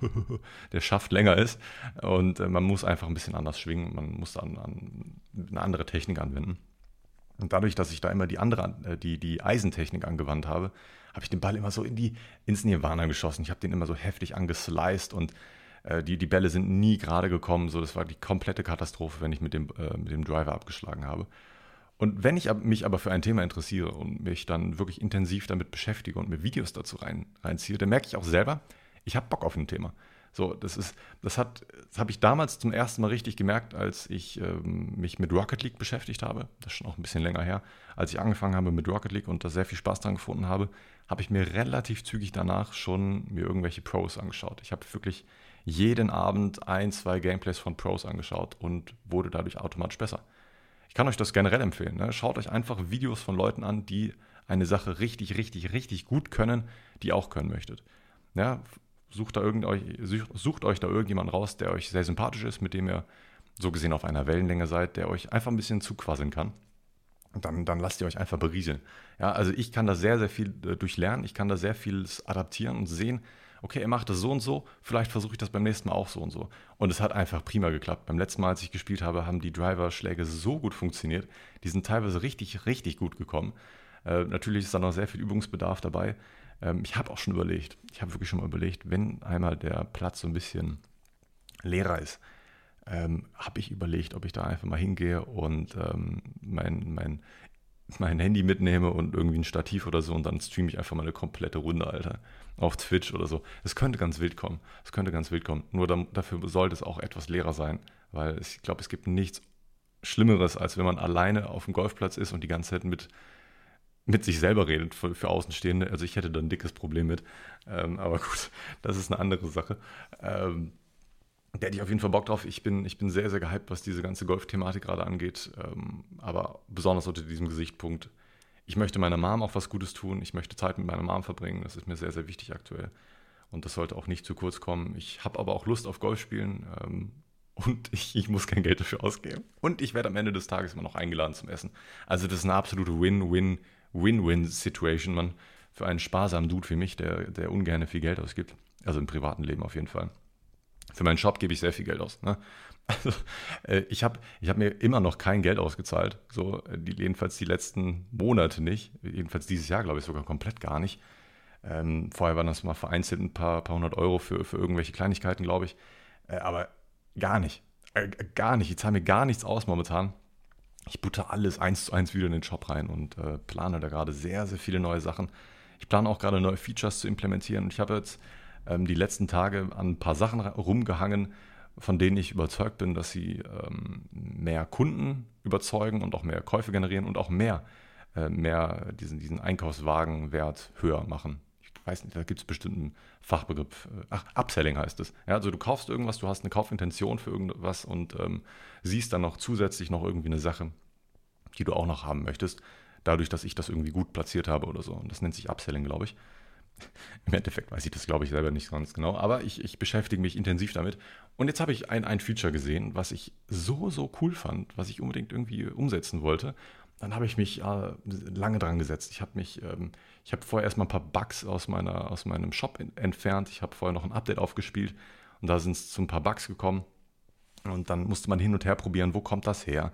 der Schaft länger ist. Und äh, man muss einfach ein bisschen anders schwingen. Man muss dann an, eine andere Technik anwenden. Und dadurch, dass ich da immer die andere, äh, die, die Eisentechnik angewandt habe, habe ich den Ball immer so in die, ins Nirvana geschossen. Ich habe den immer so heftig angesliced und äh, die, die Bälle sind nie gerade gekommen. So, das war die komplette Katastrophe, wenn ich mit dem, äh, mit dem Driver abgeschlagen habe. Und wenn ich mich aber für ein Thema interessiere und mich dann wirklich intensiv damit beschäftige und mir Videos dazu rein, reinziehe, dann merke ich auch selber, ich habe Bock auf ein Thema. So, das ist, das hat, das habe ich damals zum ersten Mal richtig gemerkt, als ich ähm, mich mit Rocket League beschäftigt habe. Das ist schon auch ein bisschen länger her. Als ich angefangen habe mit Rocket League und da sehr viel Spaß dran gefunden habe, habe ich mir relativ zügig danach schon mir irgendwelche Pros angeschaut. Ich habe wirklich jeden Abend ein, zwei Gameplays von Pros angeschaut und wurde dadurch automatisch besser. Ich kann euch das generell empfehlen. Ne? Schaut euch einfach Videos von Leuten an, die eine Sache richtig, richtig, richtig gut können, die auch können möchtet. Ja, sucht, da irgend euch, sucht euch da irgendjemand raus, der euch sehr sympathisch ist, mit dem ihr so gesehen auf einer Wellenlänge seid, der euch einfach ein bisschen zuquasseln kann. Und dann, dann lasst ihr euch einfach berieseln. Ja, also ich kann da sehr, sehr viel äh, durchlernen. Ich kann da sehr viel adaptieren und sehen, okay, er macht das so und so, vielleicht versuche ich das beim nächsten Mal auch so und so. Und es hat einfach prima geklappt. Beim letzten Mal, als ich gespielt habe, haben die Driver-Schläge so gut funktioniert. Die sind teilweise richtig, richtig gut gekommen. Äh, natürlich ist da noch sehr viel Übungsbedarf dabei. Ähm, ich habe auch schon überlegt, ich habe wirklich schon mal überlegt, wenn einmal der Platz so ein bisschen leerer ist, ähm, habe ich überlegt, ob ich da einfach mal hingehe und ähm, mein, mein, mein Handy mitnehme und irgendwie ein Stativ oder so und dann streame ich einfach mal eine komplette Runde, Alter, auf Twitch oder so. Es könnte ganz wild kommen. Es könnte ganz wild kommen. Nur da, dafür sollte es auch etwas leerer sein, weil ich glaube, es gibt nichts Schlimmeres, als wenn man alleine auf dem Golfplatz ist und die ganze Zeit mit mit sich selber redet für, für Außenstehende. Also ich hätte da ein dickes Problem mit. Ähm, aber gut, das ist eine andere Sache. Ähm, da hätte ich auf jeden Fall Bock drauf. Ich bin, ich bin sehr, sehr gehypt, was diese ganze Golf-Thematik gerade angeht. Ähm, aber besonders unter diesem Gesichtspunkt. Ich möchte meiner Mom auch was Gutes tun. Ich möchte Zeit mit meiner Mom verbringen. Das ist mir sehr, sehr wichtig aktuell. Und das sollte auch nicht zu kurz kommen. Ich habe aber auch Lust auf Golf spielen. Ähm, und ich, ich, muss kein Geld dafür ausgeben. Und ich werde am Ende des Tages immer noch eingeladen zum Essen. Also das ist eine absolute Win-Win- Win-Win-Situation, man, für einen sparsamen Dude wie mich, der, der ungern viel Geld ausgibt. Also im privaten Leben auf jeden Fall. Für meinen Shop gebe ich sehr viel Geld aus. Ne? Also, äh, ich habe ich hab mir immer noch kein Geld ausgezahlt. So, äh, die, jedenfalls die letzten Monate nicht. Jedenfalls dieses Jahr, glaube ich, sogar komplett gar nicht. Ähm, vorher waren das mal vereinzelt ein paar, paar hundert Euro für, für irgendwelche Kleinigkeiten, glaube ich. Äh, aber gar nicht. Äh, gar nicht. Ich zahle mir gar nichts aus momentan ich butter alles eins zu eins wieder in den Shop rein und äh, plane da gerade sehr, sehr viele neue Sachen. Ich plane auch gerade neue Features zu implementieren. Ich habe jetzt ähm, die letzten Tage an ein paar Sachen rumgehangen, von denen ich überzeugt bin, dass sie ähm, mehr Kunden überzeugen und auch mehr Käufe generieren und auch mehr, äh, mehr diesen, diesen Einkaufswagenwert höher machen. Weiß nicht, da gibt es bestimmt einen Fachbegriff. Ach, Upselling heißt es. Ja, also du kaufst irgendwas, du hast eine Kaufintention für irgendwas und ähm, siehst dann noch zusätzlich noch irgendwie eine Sache, die du auch noch haben möchtest, dadurch, dass ich das irgendwie gut platziert habe oder so. Und das nennt sich Upselling, glaube ich. Im Endeffekt weiß ich das, glaube ich, selber nicht ganz genau, aber ich, ich beschäftige mich intensiv damit. Und jetzt habe ich ein, ein Feature gesehen, was ich so, so cool fand, was ich unbedingt irgendwie umsetzen wollte. Dann habe ich mich äh, lange dran gesetzt. Ich habe mich, ähm, ich habe vorher erstmal ein paar Bugs aus, meiner, aus meinem Shop entfernt. Ich habe vorher noch ein Update aufgespielt und da sind es zu ein paar Bugs gekommen. Und dann musste man hin und her probieren, wo kommt das her?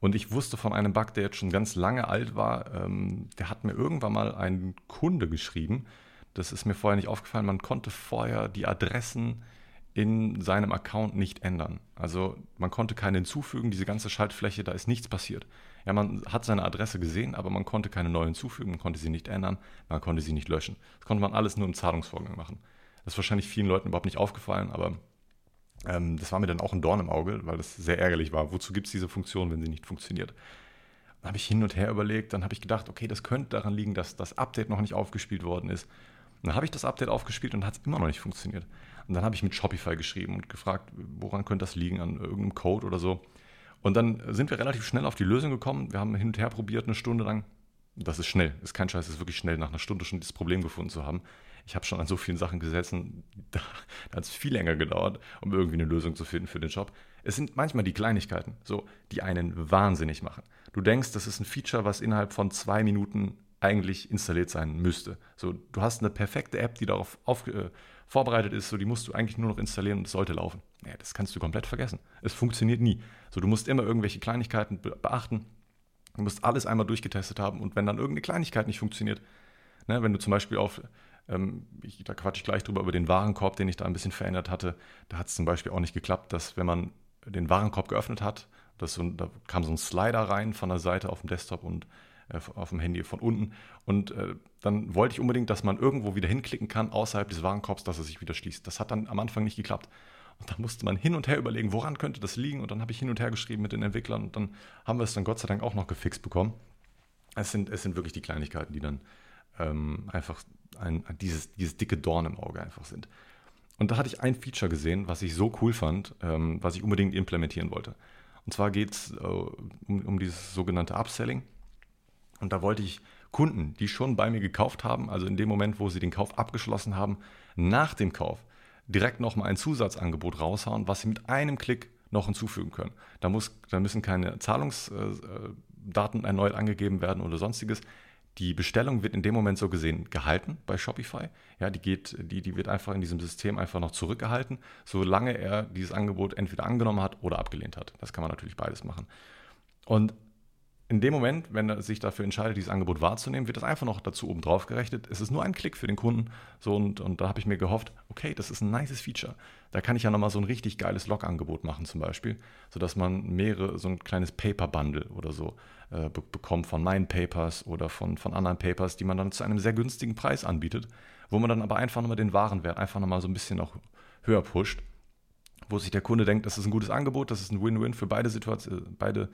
Und ich wusste von einem Bug, der jetzt schon ganz lange alt war. Ähm, der hat mir irgendwann mal ein Kunde geschrieben. Das ist mir vorher nicht aufgefallen. Man konnte vorher die Adressen in seinem Account nicht ändern. Also man konnte keine hinzufügen, diese ganze Schaltfläche, da ist nichts passiert. Ja, man hat seine Adresse gesehen, aber man konnte keine neue hinzufügen, man konnte sie nicht ändern, man konnte sie nicht löschen. Das konnte man alles nur im Zahlungsvorgang machen. Das ist wahrscheinlich vielen Leuten überhaupt nicht aufgefallen, aber ähm, das war mir dann auch ein Dorn im Auge, weil das sehr ärgerlich war. Wozu gibt es diese Funktion, wenn sie nicht funktioniert? Dann habe ich hin und her überlegt, dann habe ich gedacht, okay, das könnte daran liegen, dass das Update noch nicht aufgespielt worden ist. Und dann habe ich das Update aufgespielt und hat es immer noch nicht funktioniert. Und dann habe ich mit Shopify geschrieben und gefragt, woran könnte das liegen, an irgendeinem Code oder so. Und dann sind wir relativ schnell auf die Lösung gekommen. Wir haben hin und her probiert, eine Stunde lang. Das ist schnell, ist kein Scheiß, ist wirklich schnell, nach einer Stunde schon das Problem gefunden zu haben. Ich habe schon an so vielen Sachen gesessen, da, da hat es viel länger gedauert, um irgendwie eine Lösung zu finden für den Job. Es sind manchmal die Kleinigkeiten, so, die einen wahnsinnig machen. Du denkst, das ist ein Feature, was innerhalb von zwei Minuten eigentlich installiert sein müsste. So, du hast eine perfekte App, die darauf auf, äh, vorbereitet ist, so die musst du eigentlich nur noch installieren und es sollte laufen. Ja, das kannst du komplett vergessen. Es funktioniert nie. So, du musst immer irgendwelche Kleinigkeiten beachten. Du musst alles einmal durchgetestet haben und wenn dann irgendeine Kleinigkeit nicht funktioniert, ne, wenn du zum Beispiel auf, ähm, ich, da quatsche ich gleich drüber, über den Warenkorb, den ich da ein bisschen verändert hatte, da hat es zum Beispiel auch nicht geklappt, dass wenn man den Warenkorb geöffnet hat, das so, da kam so ein Slider rein von der Seite auf dem Desktop und äh, auf dem Handy von unten. Und äh, dann wollte ich unbedingt, dass man irgendwo wieder hinklicken kann, außerhalb des Warenkorbs, dass er sich wieder schließt. Das hat dann am Anfang nicht geklappt. Und da musste man hin und her überlegen, woran könnte das liegen. Und dann habe ich hin und her geschrieben mit den Entwicklern und dann haben wir es dann Gott sei Dank auch noch gefixt bekommen. Es sind, es sind wirklich die Kleinigkeiten, die dann ähm, einfach ein, dieses, dieses dicke Dorn im Auge einfach sind. Und da hatte ich ein Feature gesehen, was ich so cool fand, ähm, was ich unbedingt implementieren wollte. Und zwar geht es äh, um, um dieses sogenannte Upselling. Und da wollte ich Kunden, die schon bei mir gekauft haben, also in dem Moment, wo sie den Kauf abgeschlossen haben, nach dem Kauf direkt nochmal ein Zusatzangebot raushauen, was sie mit einem Klick noch hinzufügen können. Da, muss, da müssen keine Zahlungsdaten erneut angegeben werden oder sonstiges. Die Bestellung wird in dem Moment so gesehen gehalten bei Shopify. Ja, die, geht, die, die wird einfach in diesem System einfach noch zurückgehalten, solange er dieses Angebot entweder angenommen hat oder abgelehnt hat. Das kann man natürlich beides machen. Und in dem Moment, wenn er sich dafür entscheidet, dieses Angebot wahrzunehmen, wird das einfach noch dazu oben drauf gerechnet. Es ist nur ein Klick für den Kunden. So, und, und da habe ich mir gehofft, okay, das ist ein nices Feature. Da kann ich ja nochmal so ein richtig geiles Log-Angebot machen, zum Beispiel, sodass man mehrere, so ein kleines Paper-Bundle oder so äh, be bekommt von Nine Papers oder von, von anderen Papers, die man dann zu einem sehr günstigen Preis anbietet, wo man dann aber einfach nochmal den Warenwert einfach nochmal so ein bisschen noch höher pusht, wo sich der Kunde denkt, das ist ein gutes Angebot, das ist ein Win-Win für beide Situationen, beide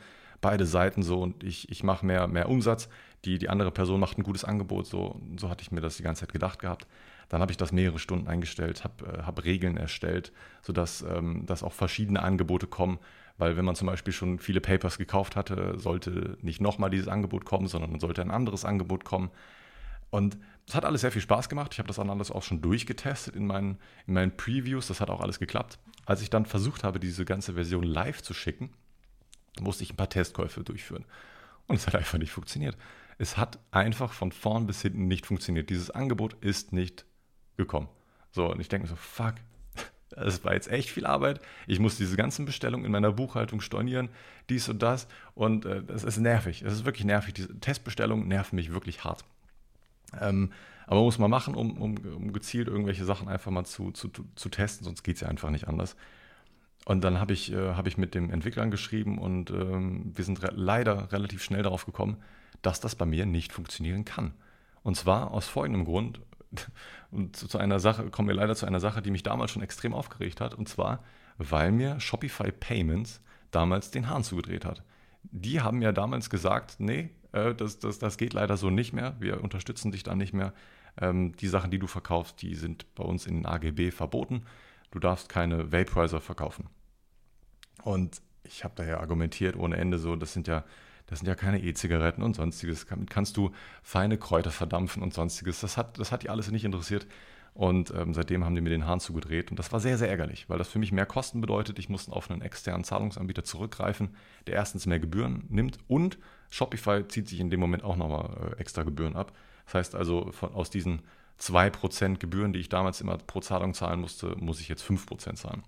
beide Seiten so und ich, ich mache mehr, mehr Umsatz, die, die andere Person macht ein gutes Angebot, so, so hatte ich mir das die ganze Zeit gedacht gehabt. Dann habe ich das mehrere Stunden eingestellt, habe äh, hab Regeln erstellt, sodass ähm, dass auch verschiedene Angebote kommen, weil wenn man zum Beispiel schon viele Papers gekauft hatte, sollte nicht nochmal dieses Angebot kommen, sondern dann sollte ein anderes Angebot kommen. Und das hat alles sehr viel Spaß gemacht. Ich habe das dann alles auch schon durchgetestet in meinen, in meinen Previews. Das hat auch alles geklappt. Als ich dann versucht habe, diese ganze Version live zu schicken, musste ich ein paar Testkäufe durchführen. Und es hat einfach nicht funktioniert. Es hat einfach von vorn bis hinten nicht funktioniert. Dieses Angebot ist nicht gekommen. So, und ich denke mir so, fuck, das war jetzt echt viel Arbeit. Ich muss diese ganzen Bestellungen in meiner Buchhaltung stornieren, dies und das. Und äh, das ist nervig. Es ist wirklich nervig. Diese Testbestellungen nerven mich wirklich hart. Ähm, aber muss man machen, um, um, um, gezielt irgendwelche Sachen einfach mal zu, zu, zu testen, sonst geht es ja einfach nicht anders. Und dann habe ich, äh, hab ich mit dem Entwicklern geschrieben und ähm, wir sind re leider relativ schnell darauf gekommen, dass das bei mir nicht funktionieren kann. Und zwar aus folgendem Grund, und zu, zu, einer Sache, kommen wir leider zu einer Sache, die mich damals schon extrem aufgeregt hat, und zwar, weil mir Shopify Payments damals den Hahn zugedreht hat. Die haben ja damals gesagt, nee, äh, das, das, das geht leider so nicht mehr, wir unterstützen dich da nicht mehr. Ähm, die Sachen, die du verkaufst, die sind bei uns in den AGB verboten du darfst keine Vaporizer verkaufen. Und ich habe daher argumentiert ohne Ende so, das sind ja, das sind ja keine E-Zigaretten und sonstiges. Damit kannst du feine Kräuter verdampfen und sonstiges. Das hat, das hat die alles nicht interessiert. Und ähm, seitdem haben die mir den Hahn zugedreht. Und das war sehr, sehr ärgerlich, weil das für mich mehr Kosten bedeutet. Ich musste auf einen externen Zahlungsanbieter zurückgreifen, der erstens mehr Gebühren nimmt und Shopify zieht sich in dem Moment auch nochmal äh, extra Gebühren ab. Das heißt also, von, aus diesen 2% Gebühren, die ich damals immer pro Zahlung zahlen musste, muss ich jetzt 5% zahlen.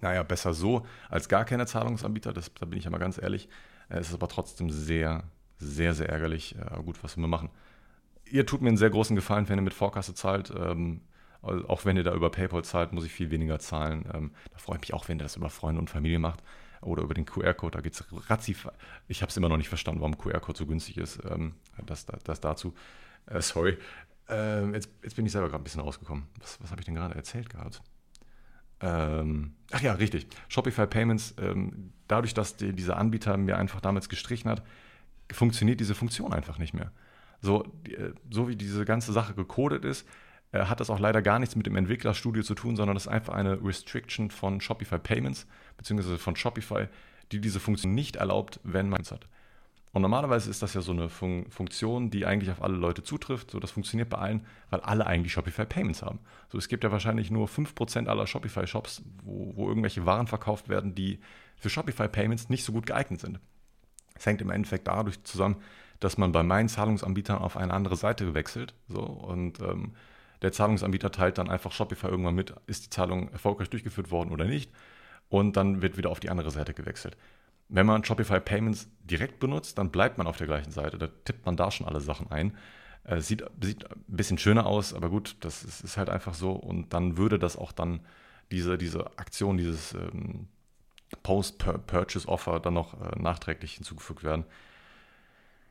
Naja, besser so als gar keine Zahlungsanbieter, das, da bin ich ja mal ganz ehrlich. Es ist aber trotzdem sehr, sehr, sehr ärgerlich. Äh, gut, was wir machen. Ihr tut mir einen sehr großen Gefallen, wenn ihr mit Vorkasse zahlt. Ähm, auch wenn ihr da über PayPal zahlt, muss ich viel weniger zahlen. Ähm, da freue ich mich auch, wenn ihr das über Freunde und Familie macht oder über den QR-Code. Da geht es ratzi. Ich habe es immer noch nicht verstanden, warum QR-Code so günstig ist. Ähm, das, das dazu. Äh, sorry. Jetzt, jetzt, bin ich selber gerade ein bisschen rausgekommen. Was, was habe ich denn gerade erzählt gehabt? Ähm, ach ja, richtig. Shopify Payments, ähm, dadurch, dass die, dieser Anbieter mir einfach damals gestrichen hat, funktioniert diese Funktion einfach nicht mehr. So, die, äh, so wie diese ganze Sache gecodet ist, äh, hat das auch leider gar nichts mit dem Entwicklerstudio zu tun, sondern das ist einfach eine Restriction von Shopify Payments, beziehungsweise von Shopify, die diese Funktion nicht erlaubt, wenn man es hat. Und normalerweise ist das ja so eine Fun Funktion, die eigentlich auf alle Leute zutrifft. So, das funktioniert bei allen, weil alle eigentlich Shopify Payments haben. So, es gibt ja wahrscheinlich nur 5% aller Shopify-Shops, wo, wo irgendwelche Waren verkauft werden, die für Shopify Payments nicht so gut geeignet sind. Es hängt im Endeffekt dadurch zusammen, dass man bei meinen Zahlungsanbietern auf eine andere Seite wechselt. So, und ähm, der Zahlungsanbieter teilt dann einfach Shopify irgendwann mit, ist die Zahlung erfolgreich durchgeführt worden oder nicht. Und dann wird wieder auf die andere Seite gewechselt. Wenn man Shopify Payments direkt benutzt, dann bleibt man auf der gleichen Seite. Da tippt man da schon alle Sachen ein. Äh, sieht, sieht ein bisschen schöner aus, aber gut, das ist, ist, halt einfach so. Und dann würde das auch dann diese, diese Aktion, dieses ähm, Post-Purchase-Offer dann noch äh, nachträglich hinzugefügt werden.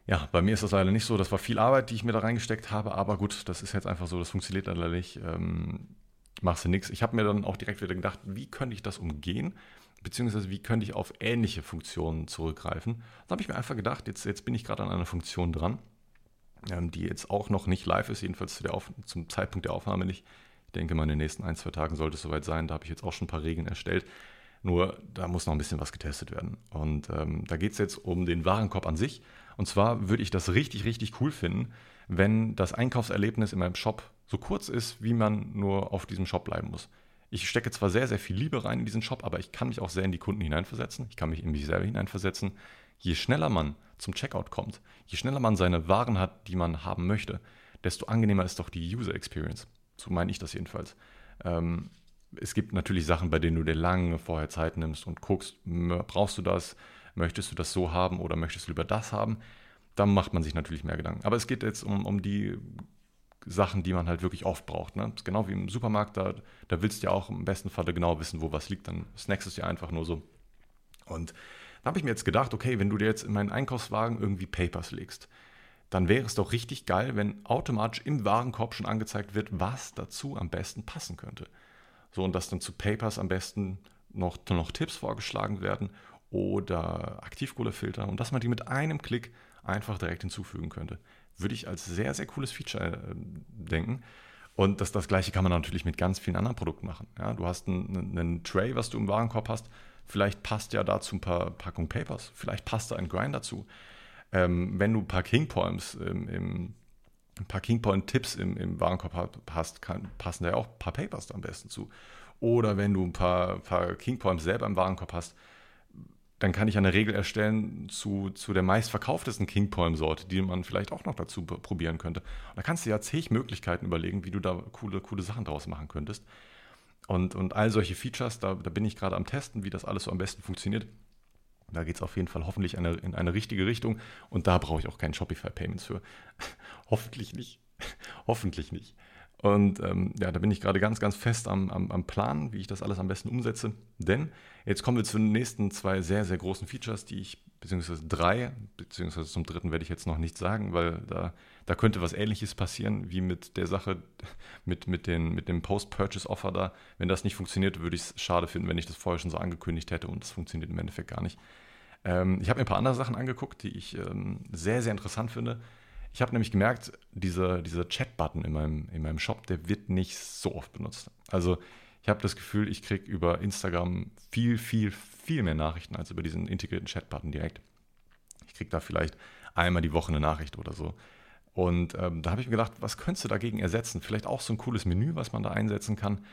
Ja, bei mir ist das leider nicht so. Das war viel Arbeit, die ich mir da reingesteckt habe, aber gut, das ist jetzt einfach so, das funktioniert leider nicht. Ähm, machst du nichts. Ich habe mir dann auch direkt wieder gedacht, wie könnte ich das umgehen? Beziehungsweise wie könnte ich auf ähnliche Funktionen zurückgreifen. Da habe ich mir einfach gedacht, jetzt, jetzt bin ich gerade an einer Funktion dran, ähm, die jetzt auch noch nicht live ist, jedenfalls zu Auf, zum Zeitpunkt der Aufnahme nicht. Ich denke mal, in den nächsten ein, zwei Tagen sollte es soweit sein. Da habe ich jetzt auch schon ein paar Regeln erstellt. Nur da muss noch ein bisschen was getestet werden. Und ähm, da geht es jetzt um den Warenkorb an sich. Und zwar würde ich das richtig, richtig cool finden, wenn das Einkaufserlebnis in meinem Shop so kurz ist, wie man nur auf diesem Shop bleiben muss ich stecke zwar sehr, sehr viel Liebe rein in diesen Shop, aber ich kann mich auch sehr in die Kunden hineinversetzen. Ich kann mich in mich selber hineinversetzen. Je schneller man zum Checkout kommt, je schneller man seine Waren hat, die man haben möchte, desto angenehmer ist doch die User Experience. So meine ich das jedenfalls. Ähm, es gibt natürlich Sachen, bei denen du dir lange vorher Zeit nimmst und guckst, brauchst du das, möchtest du das so haben oder möchtest du lieber das haben. Dann macht man sich natürlich mehr Gedanken. Aber es geht jetzt um, um die Sachen, die man halt wirklich oft braucht. Ne? Genau wie im Supermarkt, da, da willst du ja auch im besten Falle genau wissen, wo was liegt. Dann snackst du es ja einfach nur so. Und da habe ich mir jetzt gedacht, okay, wenn du dir jetzt in meinen Einkaufswagen irgendwie Papers legst, dann wäre es doch richtig geil, wenn automatisch im Warenkorb schon angezeigt wird, was dazu am besten passen könnte. So, und dass dann zu Papers am besten noch, noch Tipps vorgeschlagen werden oder Aktivkohlefilter und dass man die mit einem Klick einfach direkt hinzufügen könnte würde ich als sehr, sehr cooles Feature äh, denken. Und das, das gleiche kann man natürlich mit ganz vielen anderen Produkten machen. Ja, du hast einen, einen Tray, was du im Warenkorb hast. Vielleicht passt ja dazu ein paar Packungen Papers. Vielleicht passt da ein Grind dazu. Ähm, wenn du ein paar King Poems im, im ein paar King Point Tipps im, im Warenkorb hast, kann, passen da ja auch ein paar Papers am besten zu. Oder wenn du ein paar, paar King Poems selber im Warenkorb hast, dann kann ich eine Regel erstellen zu, zu der meistverkauftesten King Poem Sorte, die man vielleicht auch noch dazu probieren könnte. Und da kannst du ja zig Möglichkeiten überlegen, wie du da coole, coole Sachen draus machen könntest. Und, und all solche Features, da, da bin ich gerade am Testen, wie das alles so am besten funktioniert. Da geht es auf jeden Fall hoffentlich eine, in eine richtige Richtung. Und da brauche ich auch keinen Shopify Payments für. hoffentlich nicht. hoffentlich nicht. Und ähm, ja, da bin ich gerade ganz, ganz fest am, am, am Plan, wie ich das alles am besten umsetze. Denn jetzt kommen wir zu den nächsten zwei sehr, sehr großen Features, die ich, beziehungsweise drei, beziehungsweise zum dritten werde ich jetzt noch nichts sagen, weil da, da könnte was ähnliches passieren wie mit der Sache mit, mit, den, mit dem Post-Purchase-Offer da. Wenn das nicht funktioniert, würde ich es schade finden, wenn ich das vorher schon so angekündigt hätte und es funktioniert im Endeffekt gar nicht. Ähm, ich habe mir ein paar andere Sachen angeguckt, die ich ähm, sehr, sehr interessant finde. Ich habe nämlich gemerkt, dieser, dieser Chat-Button in meinem, in meinem Shop, der wird nicht so oft benutzt. Also ich habe das Gefühl, ich kriege über Instagram viel, viel, viel mehr Nachrichten als über diesen integrierten Chat-Button direkt. Ich kriege da vielleicht einmal die Woche eine Nachricht oder so. Und ähm, da habe ich mir gedacht, was könntest du dagegen ersetzen? Vielleicht auch so ein cooles Menü, was man da einsetzen kann.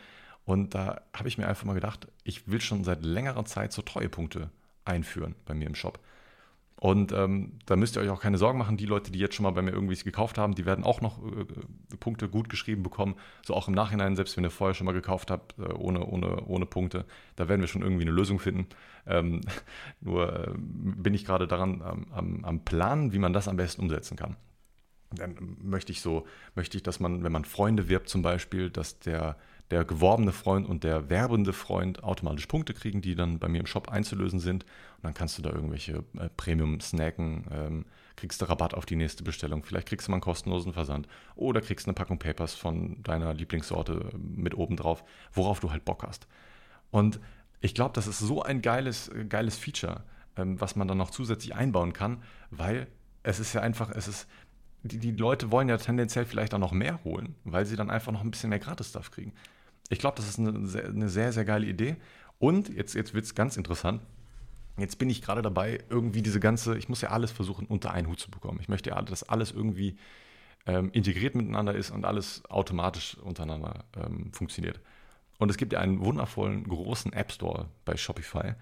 Und da habe ich mir einfach mal gedacht, ich will schon seit längerer Zeit so Treuepunkte einführen bei mir im Shop. Und ähm, da müsst ihr euch auch keine Sorgen machen. Die Leute, die jetzt schon mal bei mir irgendwie gekauft haben, die werden auch noch äh, Punkte gut geschrieben bekommen. So auch im Nachhinein, selbst wenn ihr vorher schon mal gekauft habt, äh, ohne, ohne, ohne Punkte, da werden wir schon irgendwie eine Lösung finden. Ähm, nur äh, bin ich gerade daran am, am Planen, wie man das am besten umsetzen kann. Dann möchte ich so, möchte ich, dass man, wenn man Freunde wirbt zum Beispiel, dass der der geworbene Freund und der werbende Freund automatisch Punkte kriegen, die dann bei mir im Shop einzulösen sind. Und dann kannst du da irgendwelche äh, Premium snacken, ähm, kriegst du Rabatt auf die nächste Bestellung, vielleicht kriegst du mal einen kostenlosen Versand oder kriegst eine Packung Papers von deiner Lieblingssorte äh, mit oben drauf, worauf du halt Bock hast. Und ich glaube, das ist so ein geiles, äh, geiles Feature, ähm, was man dann noch zusätzlich einbauen kann, weil es ist ja einfach, es ist, die, die Leute wollen ja tendenziell vielleicht auch noch mehr holen, weil sie dann einfach noch ein bisschen mehr Gratis-Stuff kriegen. Ich glaube, das ist eine sehr, eine sehr, sehr geile Idee. Und jetzt, jetzt wird es ganz interessant. Jetzt bin ich gerade dabei, irgendwie diese ganze, ich muss ja alles versuchen, unter einen Hut zu bekommen. Ich möchte ja, dass alles irgendwie ähm, integriert miteinander ist und alles automatisch untereinander ähm, funktioniert. Und es gibt ja einen wundervollen, großen App Store bei Shopify.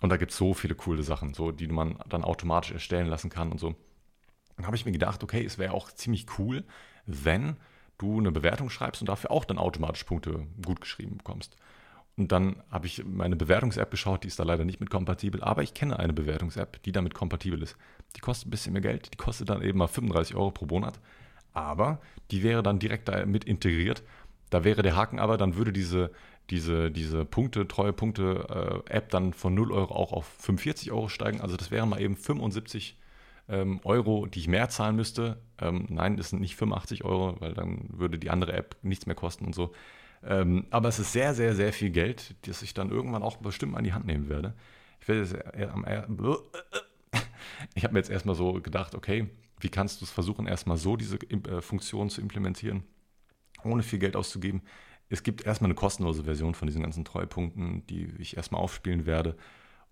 Und da gibt es so viele coole Sachen, so, die man dann automatisch erstellen lassen kann und so. Dann habe ich mir gedacht, okay, es wäre auch ziemlich cool, wenn du eine Bewertung schreibst und dafür auch dann automatisch Punkte gut geschrieben bekommst. Und dann habe ich meine Bewertungs-App geschaut, die ist da leider nicht mit kompatibel, aber ich kenne eine Bewertungs-App, die damit kompatibel ist. Die kostet ein bisschen mehr Geld, die kostet dann eben mal 35 Euro pro Monat, aber die wäre dann direkt da mit integriert. Da wäre der Haken aber, dann würde diese, diese, diese Punkte, treue Punkte-App äh, dann von 0 Euro auch auf 45 Euro steigen. Also das wären mal eben 75 Euro ähm, Euro, die ich mehr zahlen müsste. Ähm, nein, das sind nicht 85 Euro, weil dann würde die andere App nichts mehr kosten und so. Ähm, aber es ist sehr, sehr, sehr viel Geld, das ich dann irgendwann auch bestimmt an die Hand nehmen werde. Ich werde jetzt am ich habe mir jetzt erstmal so gedacht, okay, wie kannst du es versuchen, erstmal so diese äh, Funktion zu implementieren, ohne viel Geld auszugeben. Es gibt erstmal eine kostenlose Version von diesen ganzen Treuepunkten, die ich erstmal aufspielen werde.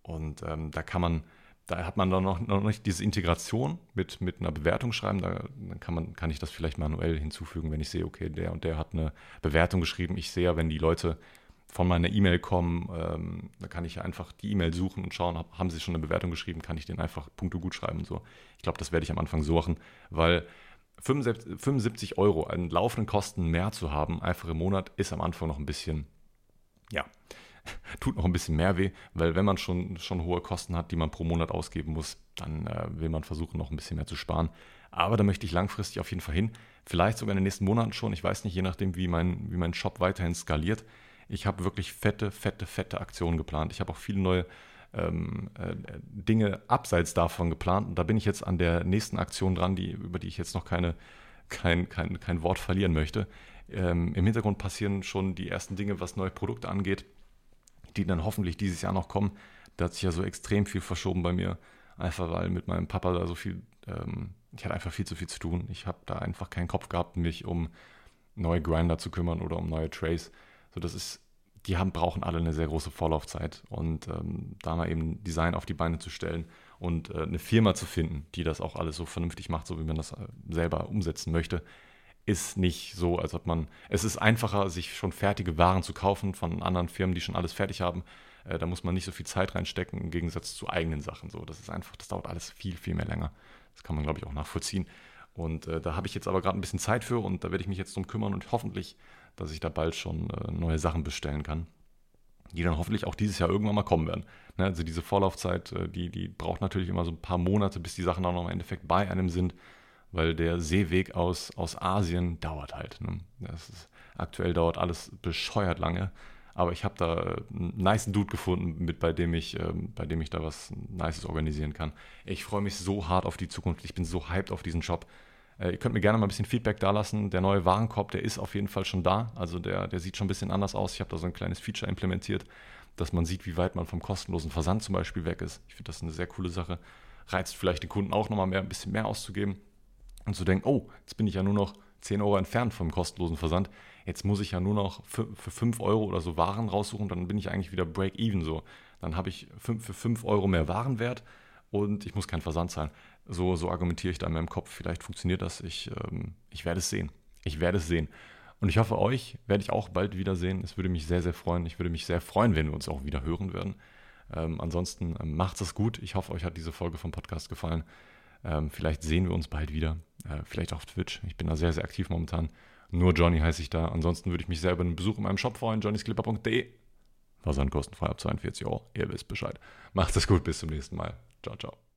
Und ähm, da kann man da hat man dann noch, noch nicht diese Integration mit, mit einer Bewertung schreiben. Da, dann kann, man, kann ich das vielleicht manuell hinzufügen, wenn ich sehe, okay, der und der hat eine Bewertung geschrieben. Ich sehe ja, wenn die Leute von meiner E-Mail kommen, ähm, da kann ich einfach die E-Mail suchen und schauen, haben sie schon eine Bewertung geschrieben, kann ich denen einfach Punkte gut schreiben und so. Ich glaube, das werde ich am Anfang so machen, weil 75, 75 Euro an laufenden Kosten mehr zu haben, einfach im Monat, ist am Anfang noch ein bisschen, ja, tut noch ein bisschen mehr weh, weil wenn man schon, schon hohe Kosten hat, die man pro Monat ausgeben muss, dann äh, will man versuchen, noch ein bisschen mehr zu sparen. Aber da möchte ich langfristig auf jeden Fall hin. Vielleicht sogar in den nächsten Monaten schon. Ich weiß nicht, je nachdem, wie mein, wie mein Shop weiterhin skaliert. Ich habe wirklich fette, fette, fette Aktionen geplant. Ich habe auch viele neue ähm, äh, Dinge abseits davon geplant. Und da bin ich jetzt an der nächsten Aktion dran, die, über die ich jetzt noch keine, kein, kein, kein Wort verlieren möchte. Ähm, Im Hintergrund passieren schon die ersten Dinge, was neue Produkte angeht die dann hoffentlich dieses Jahr noch kommen. Da hat sich ja so extrem viel verschoben bei mir. Einfach weil mit meinem Papa da so viel, ähm, ich hatte einfach viel zu viel zu tun. Ich habe da einfach keinen Kopf gehabt, mich um neue Grinder zu kümmern oder um neue Trays. So, das ist, die haben, brauchen alle eine sehr große Vorlaufzeit. Und ähm, da mal eben Design auf die Beine zu stellen und äh, eine Firma zu finden, die das auch alles so vernünftig macht, so wie man das äh, selber umsetzen möchte, ist nicht so, als ob man. Es ist einfacher, sich schon fertige Waren zu kaufen von anderen Firmen, die schon alles fertig haben. Äh, da muss man nicht so viel Zeit reinstecken, im Gegensatz zu eigenen Sachen. So, das ist einfach, das dauert alles viel, viel mehr länger. Das kann man, glaube ich, auch nachvollziehen. Und äh, da habe ich jetzt aber gerade ein bisschen Zeit für und da werde ich mich jetzt drum kümmern und hoffentlich, dass ich da bald schon äh, neue Sachen bestellen kann, die dann hoffentlich auch dieses Jahr irgendwann mal kommen werden. Ne, also diese Vorlaufzeit, äh, die, die braucht natürlich immer so ein paar Monate, bis die Sachen auch noch im Endeffekt bei einem sind weil der Seeweg aus, aus Asien dauert halt. Ne? Ist, aktuell dauert alles bescheuert lange, aber ich habe da einen nice Dude gefunden, mit, bei, dem ich, ähm, bei dem ich da was Nices organisieren kann. Ich freue mich so hart auf die Zukunft, ich bin so hyped auf diesen Shop. Äh, ihr könnt mir gerne mal ein bisschen Feedback da lassen. Der neue Warenkorb, der ist auf jeden Fall schon da. Also der, der sieht schon ein bisschen anders aus. Ich habe da so ein kleines Feature implementiert, dass man sieht, wie weit man vom kostenlosen Versand zum Beispiel weg ist. Ich finde das eine sehr coole Sache. Reizt vielleicht den Kunden auch nochmal mehr, ein bisschen mehr auszugeben und zu denken, oh, jetzt bin ich ja nur noch 10 Euro entfernt vom kostenlosen Versand. Jetzt muss ich ja nur noch für, für 5 Euro oder so Waren raussuchen, dann bin ich eigentlich wieder break-even so. Dann habe ich für 5 Euro mehr Warenwert und ich muss keinen Versand zahlen. So, so argumentiere ich da in meinem Kopf. Vielleicht funktioniert das. Ich, ähm, ich werde es sehen. Ich werde es sehen. Und ich hoffe, euch werde ich auch bald wiedersehen. Es würde mich sehr, sehr freuen. Ich würde mich sehr freuen, wenn wir uns auch wieder hören werden. Ähm, ansonsten ähm, macht es gut. Ich hoffe, euch hat diese Folge vom Podcast gefallen. Ähm, vielleicht sehen wir uns bald wieder. Äh, vielleicht auf Twitch. Ich bin da sehr, sehr aktiv momentan. Nur Johnny heiße ich da. Ansonsten würde ich mich sehr über einen Besuch in meinem Shop freuen, johnnysclipper.de. Versand kostenfrei ab 42 Euro. Ihr wisst Bescheid. Macht es gut, bis zum nächsten Mal. Ciao, ciao.